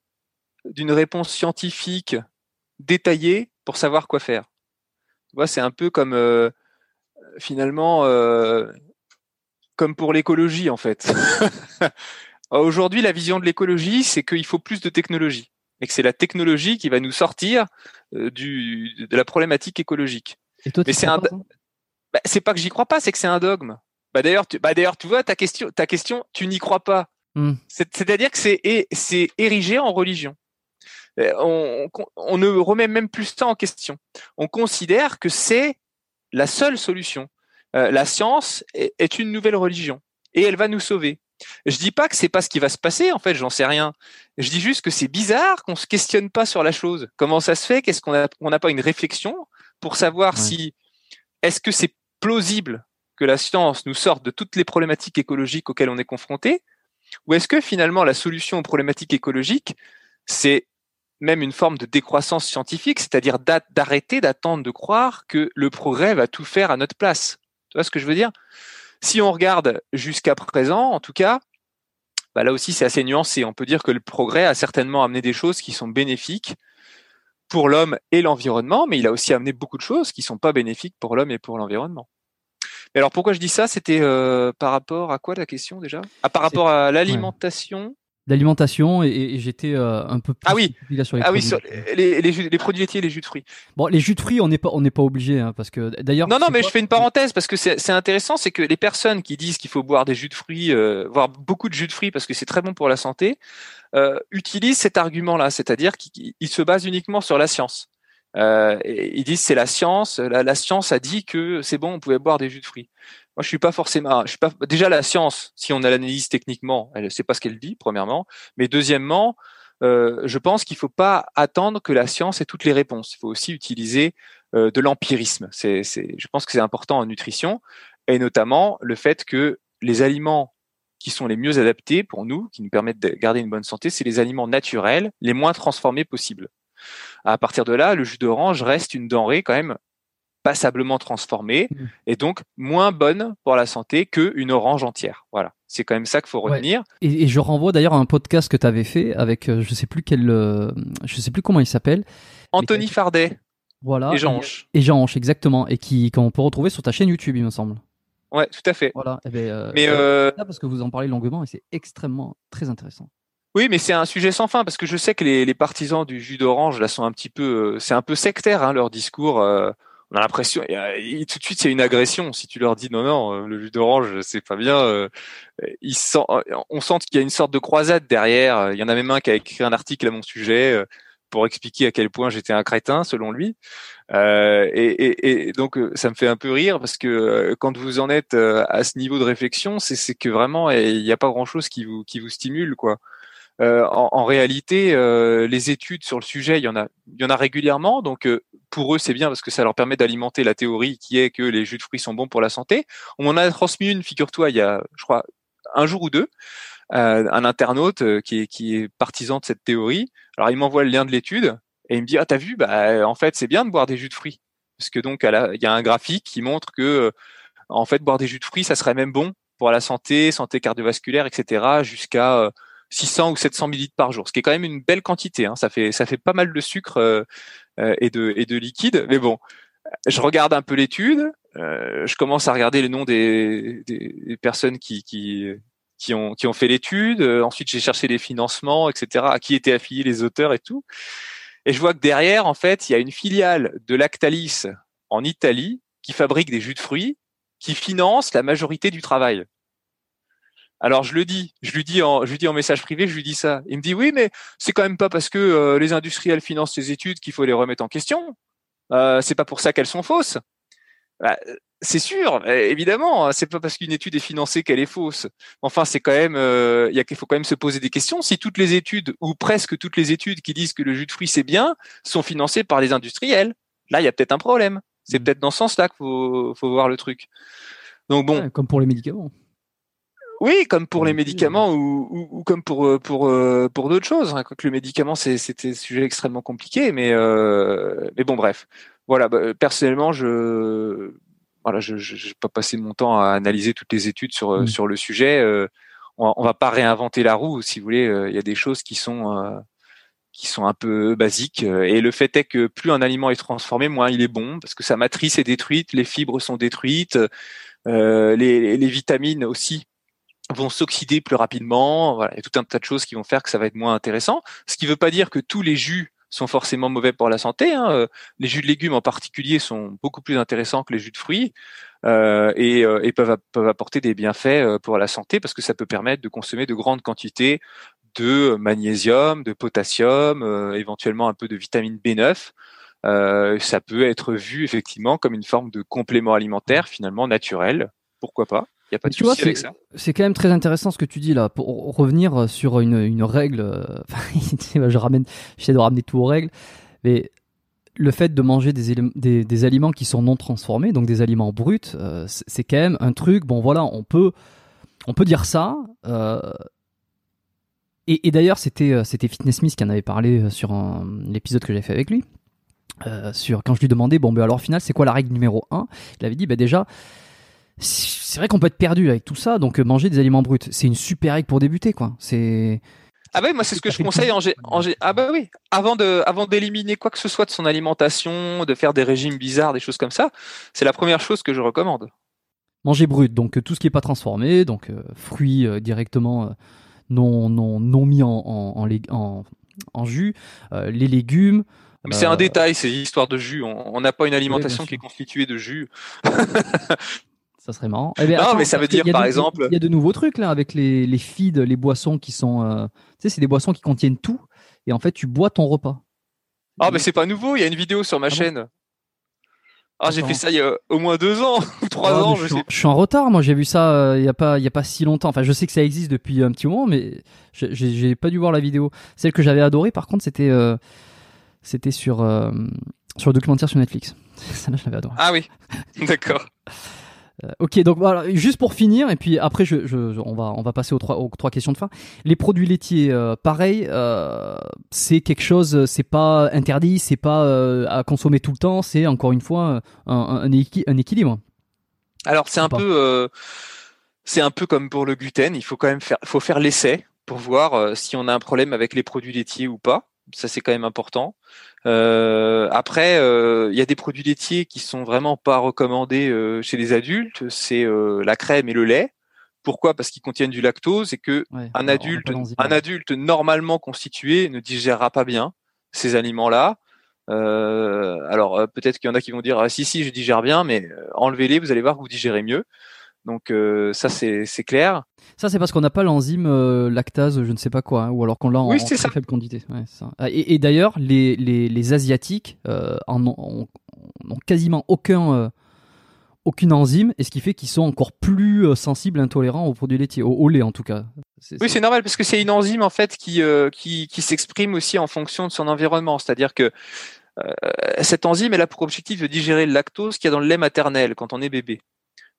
d'une réponse scientifique détaillée pour savoir quoi faire. C'est un peu comme euh, finalement, euh, comme pour l'écologie en fait. Aujourd'hui, la vision de l'écologie, c'est qu'il faut plus de technologie et que c'est la technologie qui va nous sortir euh, du, de la problématique écologique. Et toi, Mais c'est un, bah, c'est pas que j'y crois pas, c'est que c'est un dogme. Bah d'ailleurs, tu, bah d'ailleurs, tu vois ta question, ta question, tu n'y crois pas. Hmm. C'est-à-dire que c'est c'est érigé en religion. Euh, On, on, on ne remet même plus ça en question. On considère que c'est la seule solution. Euh, la science est, est une nouvelle religion et elle va nous sauver. Je dis pas que c'est pas ce qui va se passer, en fait, j'en sais rien. Je dis juste que c'est bizarre qu'on se questionne pas sur la chose. Comment ça se fait? Qu'est-ce qu'on a On n'a pas une réflexion pour savoir Ouais. si est-ce que c'est plausible que la science nous sorte de toutes les problématiques écologiques auxquelles on est confronté, ou est-ce que finalement la solution aux problématiques écologiques, c'est même une forme de décroissance scientifique, c'est-à-dire d'a- d'arrêter d'attendre de croire que le progrès va tout faire à notre place? Tu vois ce que je veux dire? Si on regarde jusqu'à présent, en tout cas, bah là aussi c'est assez nuancé. On peut dire que le progrès a certainement amené des choses qui sont bénéfiques pour l'homme et l'environnement, mais il a aussi amené beaucoup de choses qui sont pas bénéfiques pour l'homme et pour l'environnement. Mais alors pourquoi je dis ça? C'était euh, par rapport à quoi la question déjà? Ah par rapport à l'alimentation? L'alimentation et, et j'étais euh, un peu plus Ah oui. là sur les Ah oui, produits. sur les, les, jus- les produits laitiers et les jus de fruits. Bon, les jus de fruits, on n'est pas, on n'est pas obligé, hein, parce que d'ailleurs. Non, non, mais quoi je fais une parenthèse parce que c'est c'est intéressant, c'est que les personnes qui disent qu'il faut boire des jus de fruits, euh, voire beaucoup de jus de fruits parce que c'est très bon pour la santé, euh, utilisent cet argument-là, c'est-à-dire qu'ils ils se basent uniquement sur la science. Euh, ils disent c'est la science, la, science a dit que c'est bon, on pouvait boire des jus de fruits. Moi, je suis pas forcément, je suis pas déjà la science. Si on l'analyse techniquement, elle sait pas ce qu'elle dit, premièrement. Mais deuxièmement, euh, je pense qu'il faut pas attendre que la science ait toutes les réponses. Il faut aussi utiliser euh, de l'empirisme. C'est, je pense que c'est important en nutrition, et notamment le fait que les aliments qui sont les mieux adaptés pour nous, qui nous permettent de garder une bonne santé, c'est les aliments naturels, les moins transformés possibles. À partir de là, le jus d'orange reste une denrée quand même passablement transformée Mm. et donc moins bonne pour la santé qu'une orange entière. Voilà, c'est quand même ça qu'il faut Ouais. retenir. Et, et je renvoie d'ailleurs à un podcast que tu avais fait avec, euh, je sais plus quel, euh, je sais plus comment il s'appelle. Anthony Fardet Voilà. et Jean Hanche. Et Jean Hanche, exactement. Et qui, qu'on peut retrouver sur ta chaîne YouTube, il me semble. Ouais, tout à fait. Voilà. Eh ben, euh, Mais euh, euh, là, parce que vous en parlez longuement et c'est extrêmement très intéressant. Oui, mais c'est un sujet sans fin parce que je sais que les, les partisans du jus d'orange là sont un petit peu, euh, c'est un peu sectaire hein, leur discours. euh, on a l'impression, euh, tout de suite c'est une agression si tu leur dis non non euh, le jus d'orange c'est pas bien. euh, ils sent, on sent qu'il y a une sorte de croisade derrière. Il y en a même un qui a écrit un article à mon sujet pour expliquer à quel point j'étais un crétin selon lui. Euh, et, et- et donc ça me fait un peu rire parce que quand vous en êtes à ce niveau de réflexion, c'est que vraiment il n'y a pas grand chose qui vous qui vous stimule quoi. Euh, en, en réalité, euh, les études sur le sujet, il y en a, il y en a régulièrement. Donc, euh, pour eux, c'est bien parce que ça leur permet d'alimenter la théorie qui est que les jus de fruits sont bons pour la santé. On m'en a transmis une, figure-toi, il y a, je crois, un jour ou deux, euh, un internaute euh, qui est, qui est partisan de cette théorie. Alors, il m'envoie le lien de l'étude et il me dit, ah, t'as vu, bah, en fait, c'est bien de boire des jus de fruits. Parce que donc, il y a un graphique qui montre que, en fait, boire des jus de fruits, ça serait même bon pour la santé, santé cardiovasculaire, etc., jusqu'à 600 ou 700 millilitres par jour, ce qui est quand même une belle quantité. Hein. Ça fait ça fait pas mal de sucre euh, euh, et de liquide. Mais bon, je regarde un peu l'étude. euh, je commence à regarder les noms des, des, personnes qui qui ont fait l'étude. Ensuite, j'ai cherché les financements, etc. À qui étaient affiliés les auteurs et tout. Et je vois que derrière, en fait, il y a une filiale de Lactalis en Italie qui fabrique des jus de fruits qui finance la majorité du travail. Alors je le dis, je lui dis en, je lui dis en message privé, je lui dis ça. Il me dit oui, mais c'est quand même pas parce que euh, les industriels financent ces études qu'il faut les remettre en question. Euh, c'est pas pour ça qu'elles sont fausses. Bah, c'est sûr, euh, évidemment, c'est pas parce qu'une étude est financée qu'elle est fausse. Enfin, c'est quand même, euh, il y a qu'il faut quand même se poser des questions. Si toutes les études ou presque toutes les études qui disent que le jus de fruits c'est bien sont financées par les industriels, là il y a peut-être un problème. C'est Mhm. peut-être dans ce sens-là qu'il faut, faut voir le truc. Donc bon, Ouais, comme pour les médicaments. Oui, comme pour les médicaments ou, ou, ou comme pour euh, pour euh, pour d'autres choses. Hein. Quoique le médicament, c'est c'était un sujet extrêmement compliqué, mais euh, mais bon, bref. Voilà. bah, personnellement, je voilà, je j'ai pas passé mon temps à analyser toutes les études sur Mm. sur le sujet. Euh, on, on va pas réinventer la roue, si vous voulez. euh, Il y a des choses qui sont qui sont un peu basiques. Et le fait est que plus un aliment est transformé, moins il est bon, parce que sa matrice est détruite, les fibres sont détruites. les, les vitamines aussi vont s'oxyder plus rapidement. Voilà, il y a tout un tas de choses qui vont faire que ça va être moins intéressant. Ce qui ne veut pas dire que tous les jus sont forcément mauvais pour la santé. Hein. Euh, les jus de légumes en particulier sont beaucoup plus intéressants que les jus de fruits euh, et, euh, peuvent, apporter des bienfaits pour la santé parce que ça peut permettre de consommer de grandes quantités de magnésium, de potassium, éventuellement un peu de vitamine B9. ça peut être vu effectivement comme une forme de complément alimentaire finalement naturel. Pourquoi pas? Y a pas de tu avec ça. C'est quand même très intéressant ce que tu dis là. Pour revenir sur une, une règle, euh, je ramène, j'essaie de ramener tout aux règles, mais le fait de manger des, des, des, aliments qui sont non transformés, donc des aliments bruts, euh, c'est quand même un truc. Bon voilà, on peut, on peut dire ça. Euh, et, et d'ailleurs, c'était c'était Fitness Smith qui en avait parlé sur l'épisode que j'ai fait avec lui. sur quand je lui demandais bon ben alors au final c'est quoi la règle numéro 1 il avait dit ben déjà c'est vrai qu'on peut être perdu avec tout ça, donc euh, manger des aliments bruts, c'est une super règle pour débuter, quoi. C'est ah bah oui, moi c'est ce que je conseille en, en, ah bah oui, avant de avant d'éliminer quoi que ce soit de son alimentation, de faire des régimes bizarres, des choses comme ça, c'est la première chose que je recommande. Manger brut, donc euh, tout ce qui est pas transformé, donc euh, fruits directement non non non mis en en, en, en jus, les légumes. Mais c'est un détail, ces histoires de jus. On n'a pas une alimentation qui est constituée de jus. Ça serait marrant. Eh non, mais ça veut dire, par exemple. Il y a de nouveaux trucs là avec les, les feeds, les boissons qui sont. Euh, tu sais, c'est des boissons qui contiennent tout. Et en fait, tu bois ton repas. Ah, mais c'est pas nouveau. Il y a une vidéo sur ma ah chaîne. Ah, j'ai fait ça il y a au moins deux ans ou trois ah, ans. Je, je, sais. je, suis en retard. Moi, j'ai vu ça euh, il y a pas il y a pas si longtemps. Enfin, je sais que ça existe depuis un petit moment, mais j'ai pas dû voir la vidéo. Celle que j'avais adorée, par contre, c'était euh, c'était sur sur le documentaire sur Netflix. Ça, je l'avais adoré. Ah oui, d'accord. Euh, ok, donc voilà, juste pour finir, et puis après, je, je, on, va, on va passer aux trois, aux trois questions de fin. Les produits laitiers, euh, pareil, euh, c'est quelque chose, c'est pas interdit, c'est pas euh, à consommer tout le temps, c'est encore une fois un, un, un équilibre. Alors c'est un peu, c'est un peu comme pour le gluten, il faut quand même faire, faut faire l'essai pour voir si on a un problème avec les produits laitiers ou pas. Ça c'est quand même important. Euh, après, euh, il y a des produits laitiers qui sont vraiment pas recommandés euh, chez les adultes. C'est la crème et le lait. Pourquoi? Parce qu'ils contiennent du lactose et que un adulte, un adulte normalement constitué ne digérera pas bien ces aliments-là. alors peut-être qu'il y en a qui vont dire ah, si si je digère bien, mais enlevez-les, vous allez voir que vous digérez mieux. Donc euh, ça c'est clair. Ça c'est parce qu'on n'a pas l'enzyme euh, lactase, je ne sais pas quoi, hein, ou alors qu'on l'a en, très faible quantité. Ah, et, d'ailleurs les, les, les, asiatiques euh, en ont, quasiment aucun aucune enzyme, et ce qui fait qu'ils sont encore plus sensibles, intolérants aux produits laitiers, au, lait en tout cas. Oui, c'est normal parce que c'est une enzyme en fait qui qui, qui s'exprime aussi en fonction de son environnement, c'est-à-dire que cette enzyme elle a pour objectif de digérer le lactose qu'il y a dans le lait maternel quand on est bébé.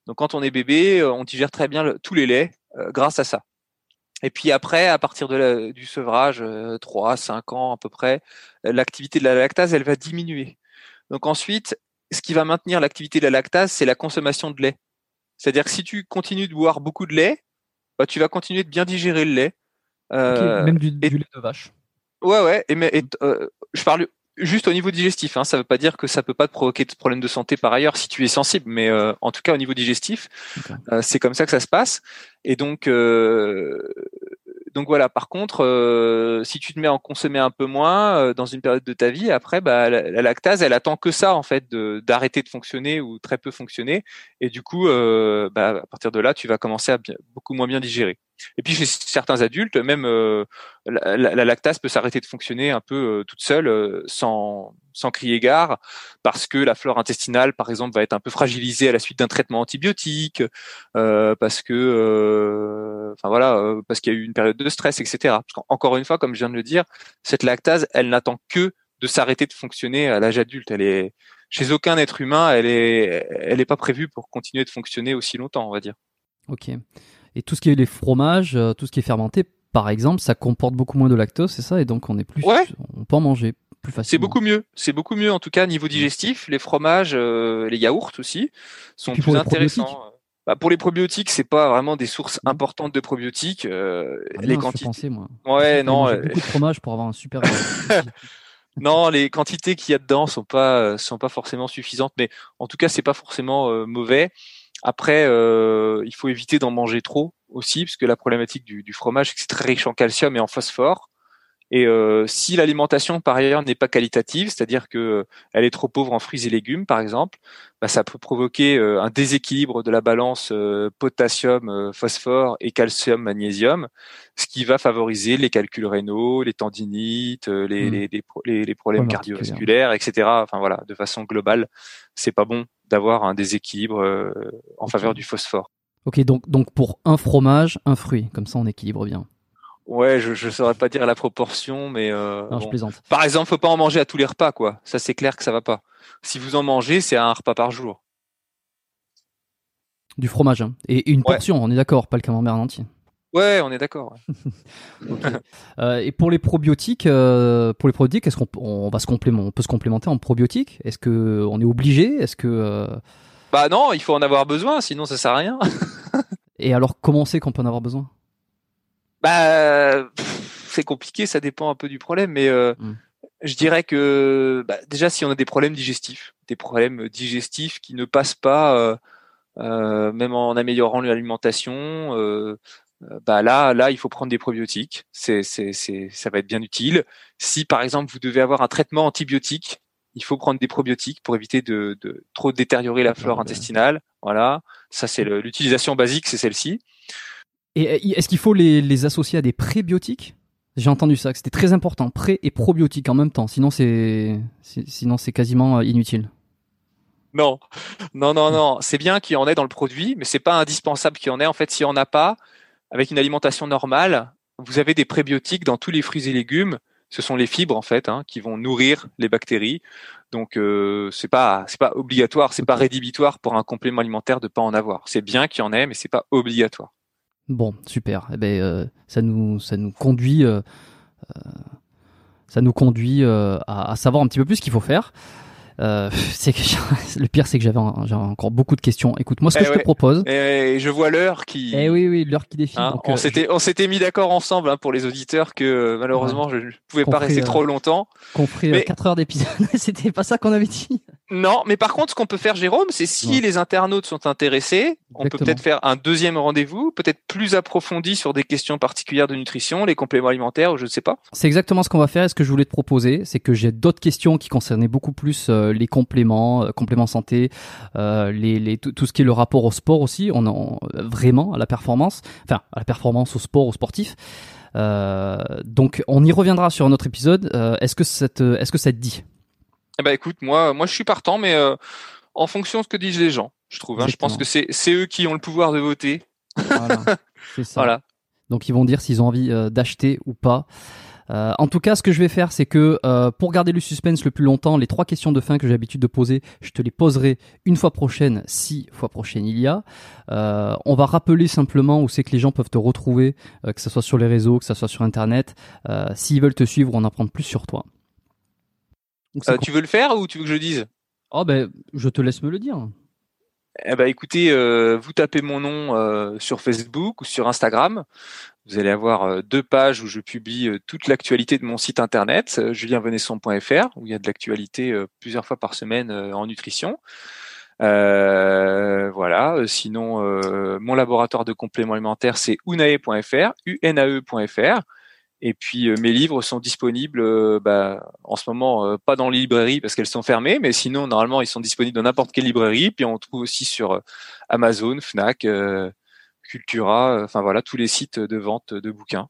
Donc quand on est bébé, euh, on digère très bien tous les laits euh, grâce à ça. Et puis après, à partir de du sevrage, 3, euh, 5 ans à peu près, l'activité de la lactase, elle va diminuer. Donc ensuite, ce qui va maintenir l'activité de la lactase, c'est la consommation de lait. C'est-à-dire que si tu continues de boire beaucoup de lait, bah, tu vas continuer de bien digérer le lait. même du, lait de vache. Ouais, ouais. Et, mais, je parle juste au niveau digestif. Hein, ça ne veut pas dire que ça peut pas te provoquer de problèmes de santé par ailleurs si tu es sensible, mais euh, en tout cas au niveau digestif, euh, c'est comme ça que ça se passe. Et donc, euh, donc voilà. Par contre, euh, si tu te mets à en consommer un peu moins euh, dans une période de ta vie, après, bah, la, lactase, elle attend que ça en fait, d'arrêter de, fonctionner ou très peu fonctionner, et du coup, euh, bah, à partir de là, tu vas commencer à beaucoup moins bien digérer. Et puis chez certains adultes, même la, la, lactase peut s'arrêter de fonctionner un peu toute seule, sans sans crier gare, parce que la flore intestinale, par exemple, va être un peu fragilisée à la suite d'un traitement antibiotique, euh, parce que, euh, enfin voilà, euh, parce qu'il y a eu une période de stress, etc. Encore une fois, comme je viens de le dire, cette lactase, elle n'attend que de s'arrêter de fonctionner à l'âge adulte. Elle est chez aucun être humain, elle est, elle n'est pas prévue pour continuer de fonctionner aussi longtemps, on va dire. Ok. Et tout ce qui est les fromages, tout ce qui est fermenté, par exemple, ça comporte beaucoup moins de lactose, c'est ça, et donc on est plus, on peut en manger c'est beaucoup mieux. C'est beaucoup mieux en tout cas niveau digestif. Les fromages, euh, les yaourts aussi sont plus intéressants. Bah, pour les probiotiques, c'est pas vraiment des sources mmh. importantes de probiotiques. Euh, ah les quantités. moi. Ouais, non. Euh, beaucoup de fromage pour avoir un super. non, les quantités qu'il y a dedans sont pas sont pas forcément suffisantes, mais en tout cas, c'est pas forcément mauvais. Après, euh, il faut éviter d'en manger trop aussi, parce que la problématique du, du fromage, c'est que c'est très riche en calcium et en phosphore. Et euh, si l'alimentation par ailleurs n'est pas qualitative, c'est-à-dire que euh, elle est trop pauvre en fruits et légumes par exemple, bah, ça peut provoquer euh, un déséquilibre de la balance potassium, phosphore et calcium, magnésium, ce qui va favoriser les calculs rénaux, les tendinites, les, mmh. les, les, problèmes cardiovasculaires, etc. Enfin voilà, de façon globale, c'est pas bon d'avoir un déséquilibre en faveur du phosphore. Ok, donc donc pour un fromage, un fruit, comme ça on équilibre bien. Ouais, je ne saurais pas dire la proportion, mais euh, non, je plaisante. par exemple, faut pas en manger à tous les repas, quoi. Ça, c'est clair que ça va pas. Si vous en mangez, c'est un repas par jour. Du fromage hein. et une portion, on est d'accord, pas le camembert en entier. Ouais, on est d'accord. euh, et pour les probiotiques, euh, pour les probiotiques, est-ce qu'on on va se on peut se complémenter en probiotiques? Est-ce que on est obligé? Est-ce que euh, Bah non, il faut en avoir besoin, sinon ça sert à rien. et alors, comment c'est qu'on peut en avoir besoin? Bah, c'est compliqué, ça dépend un peu du problème, mais euh, mm. je dirais que bah, déjà si on a des problèmes digestifs, des problèmes digestifs qui ne passent pas, euh, même en améliorant l'alimentation, bah là, là, il faut prendre des probiotiques. C'est, c'est, c'est, ça va être bien utile. Si par exemple vous devez avoir un traitement antibiotique, il faut prendre des probiotiques pour éviter de, de trop détériorer la flore intestinale. Voilà, ça c'est l'utilisation basique, c'est celle-ci. Et euh, est-ce qu'il faut les, associer à des prébiotiques? J'ai entendu ça, que c'était très important, pré et probiotiques en même temps, sinon c'est sinon c'est quasiment euh, inutile. Non, non, non, non. C'est bien qu'il y en ait dans le produit, mais c'est pas indispensable qu'il y en ait. En fait, si on n'a pas, avec une alimentation normale, vous avez des prébiotiques dans tous les fruits et légumes. Ce sont les fibres en fait hein, qui vont nourrir les bactéries. Donc euh, c'est pas c'est pas obligatoire, c'est pas rédhibitoire pour un complément alimentaire de pas en avoir. C'est bien qu'il y en ait, mais c'est pas obligatoire. Bon, super. Eh ben, euh, ça nous, ça nous conduit, euh, euh, ça nous conduit à, à, savoir un petit peu plus ce qu'il faut faire. Euh, c'est que le pire, c'est que j'avais encore beaucoup de questions. Écoute, moi, ce que eh je te propose. Et je vois l'heure qui. Eh oui, oui, l'heure qui défile. Hein, on euh, s'était, on s'était mis d'accord ensemble hein, pour les auditeurs que malheureusement, je ne pouvais pas rester trop longtemps. Qu'on ferait 4 heures d'épisode. C'était pas ça qu'on avait dit. Non, mais par contre, ce qu'on peut faire, Jérôme, c'est si les internautes sont intéressés, on peut peut-être faire un deuxième rendez-vous, peut-être plus approfondi sur des questions particulières de nutrition, les compléments alimentaires, ou je ne sais pas. C'est exactement ce qu'on va faire. Et ce que je voulais te proposer, c'est que j'ai d'autres questions qui concernaient beaucoup plus euh, les compléments, euh, compléments santé, euh, les, les, tout, ce qui est le rapport au sport aussi. On en vraiment à la performance, enfin à la performance, au sport, au sportif. donc on y reviendra sur un autre épisode. est-ce que cette, est-ce que ça te dit? Eh ben écoute, moi, moi je suis partant, mais euh, en fonction de ce que disent les gens, je trouve. Hein. je pense que c'est c'est eux qui ont le pouvoir de voter. Voilà, c'est ça. voilà. Donc ils vont dire s'ils ont envie euh, d'acheter ou pas. Euh, en tout cas, ce que je vais faire, c'est que euh, pour garder le suspense le plus longtemps, les trois questions de fin que j'ai l'habitude de poser, je te les poserai une fois prochaine, si fois prochaine il y a. Euh, on va rappeler simplement où c'est que les gens peuvent te retrouver, que ce soit sur les réseaux, que ce soit sur Internet. S'ils veulent te suivre, on en apprendre plus sur toi. Tu veux le faire ou tu veux que je dise? Oh ben, je te laisse me le dire. Eh ben, écoutez, euh, vous tapez mon nom euh, sur Facebook ou sur Instagram. Vous allez avoir deux pages où je publie toute l'actualité de mon site internet, julienvenesson.fr, où il y a de l'actualité plusieurs fois par semaine en nutrition. voilà. Sinon, mon laboratoire de compléments alimentaires, c'est unae.fr, unae.fr. Et puis euh, mes livres sont disponibles euh, bah, en ce moment euh, pas dans les librairies parce qu'elles sont fermées, mais sinon normalement ils sont disponibles dans n'importe quelle librairie. Puis on trouve aussi sur Amazon, Fnac, Cultura, enfin voilà tous les sites de vente de bouquins.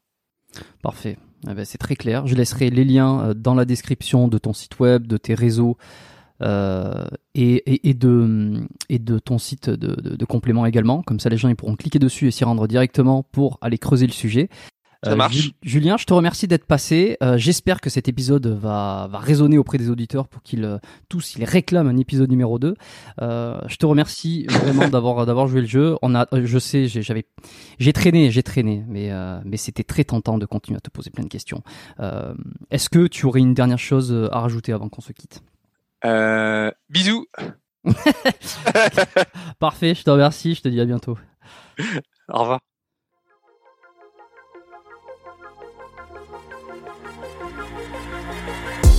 Parfait, eh ben, c'est très clair. Je laisserai les liens dans la description de ton site web, de tes réseaux. et, et, de, et de ton site de, de, de complément également. Comme ça, les gens ils pourront cliquer dessus et s'y rendre directement pour aller creuser le sujet. Ça euh, marche. Julien, je te remercie d'être passé. Euh, j'espère que cet épisode va, va résonner auprès des auditeurs pour qu'ils euh, tous ils réclament un épisode numéro 2. je te remercie vraiment d'avoir d'avoir joué le jeu. On a, je sais, j'avais, j'ai traîné, j'ai traîné, mais mais c'était très tentant de continuer à te poser plein de questions. Est-ce que tu aurais une dernière chose à rajouter avant qu'on se quitte? Bisous. Parfait, je te remercie. Je te dis à bientôt. Au revoir.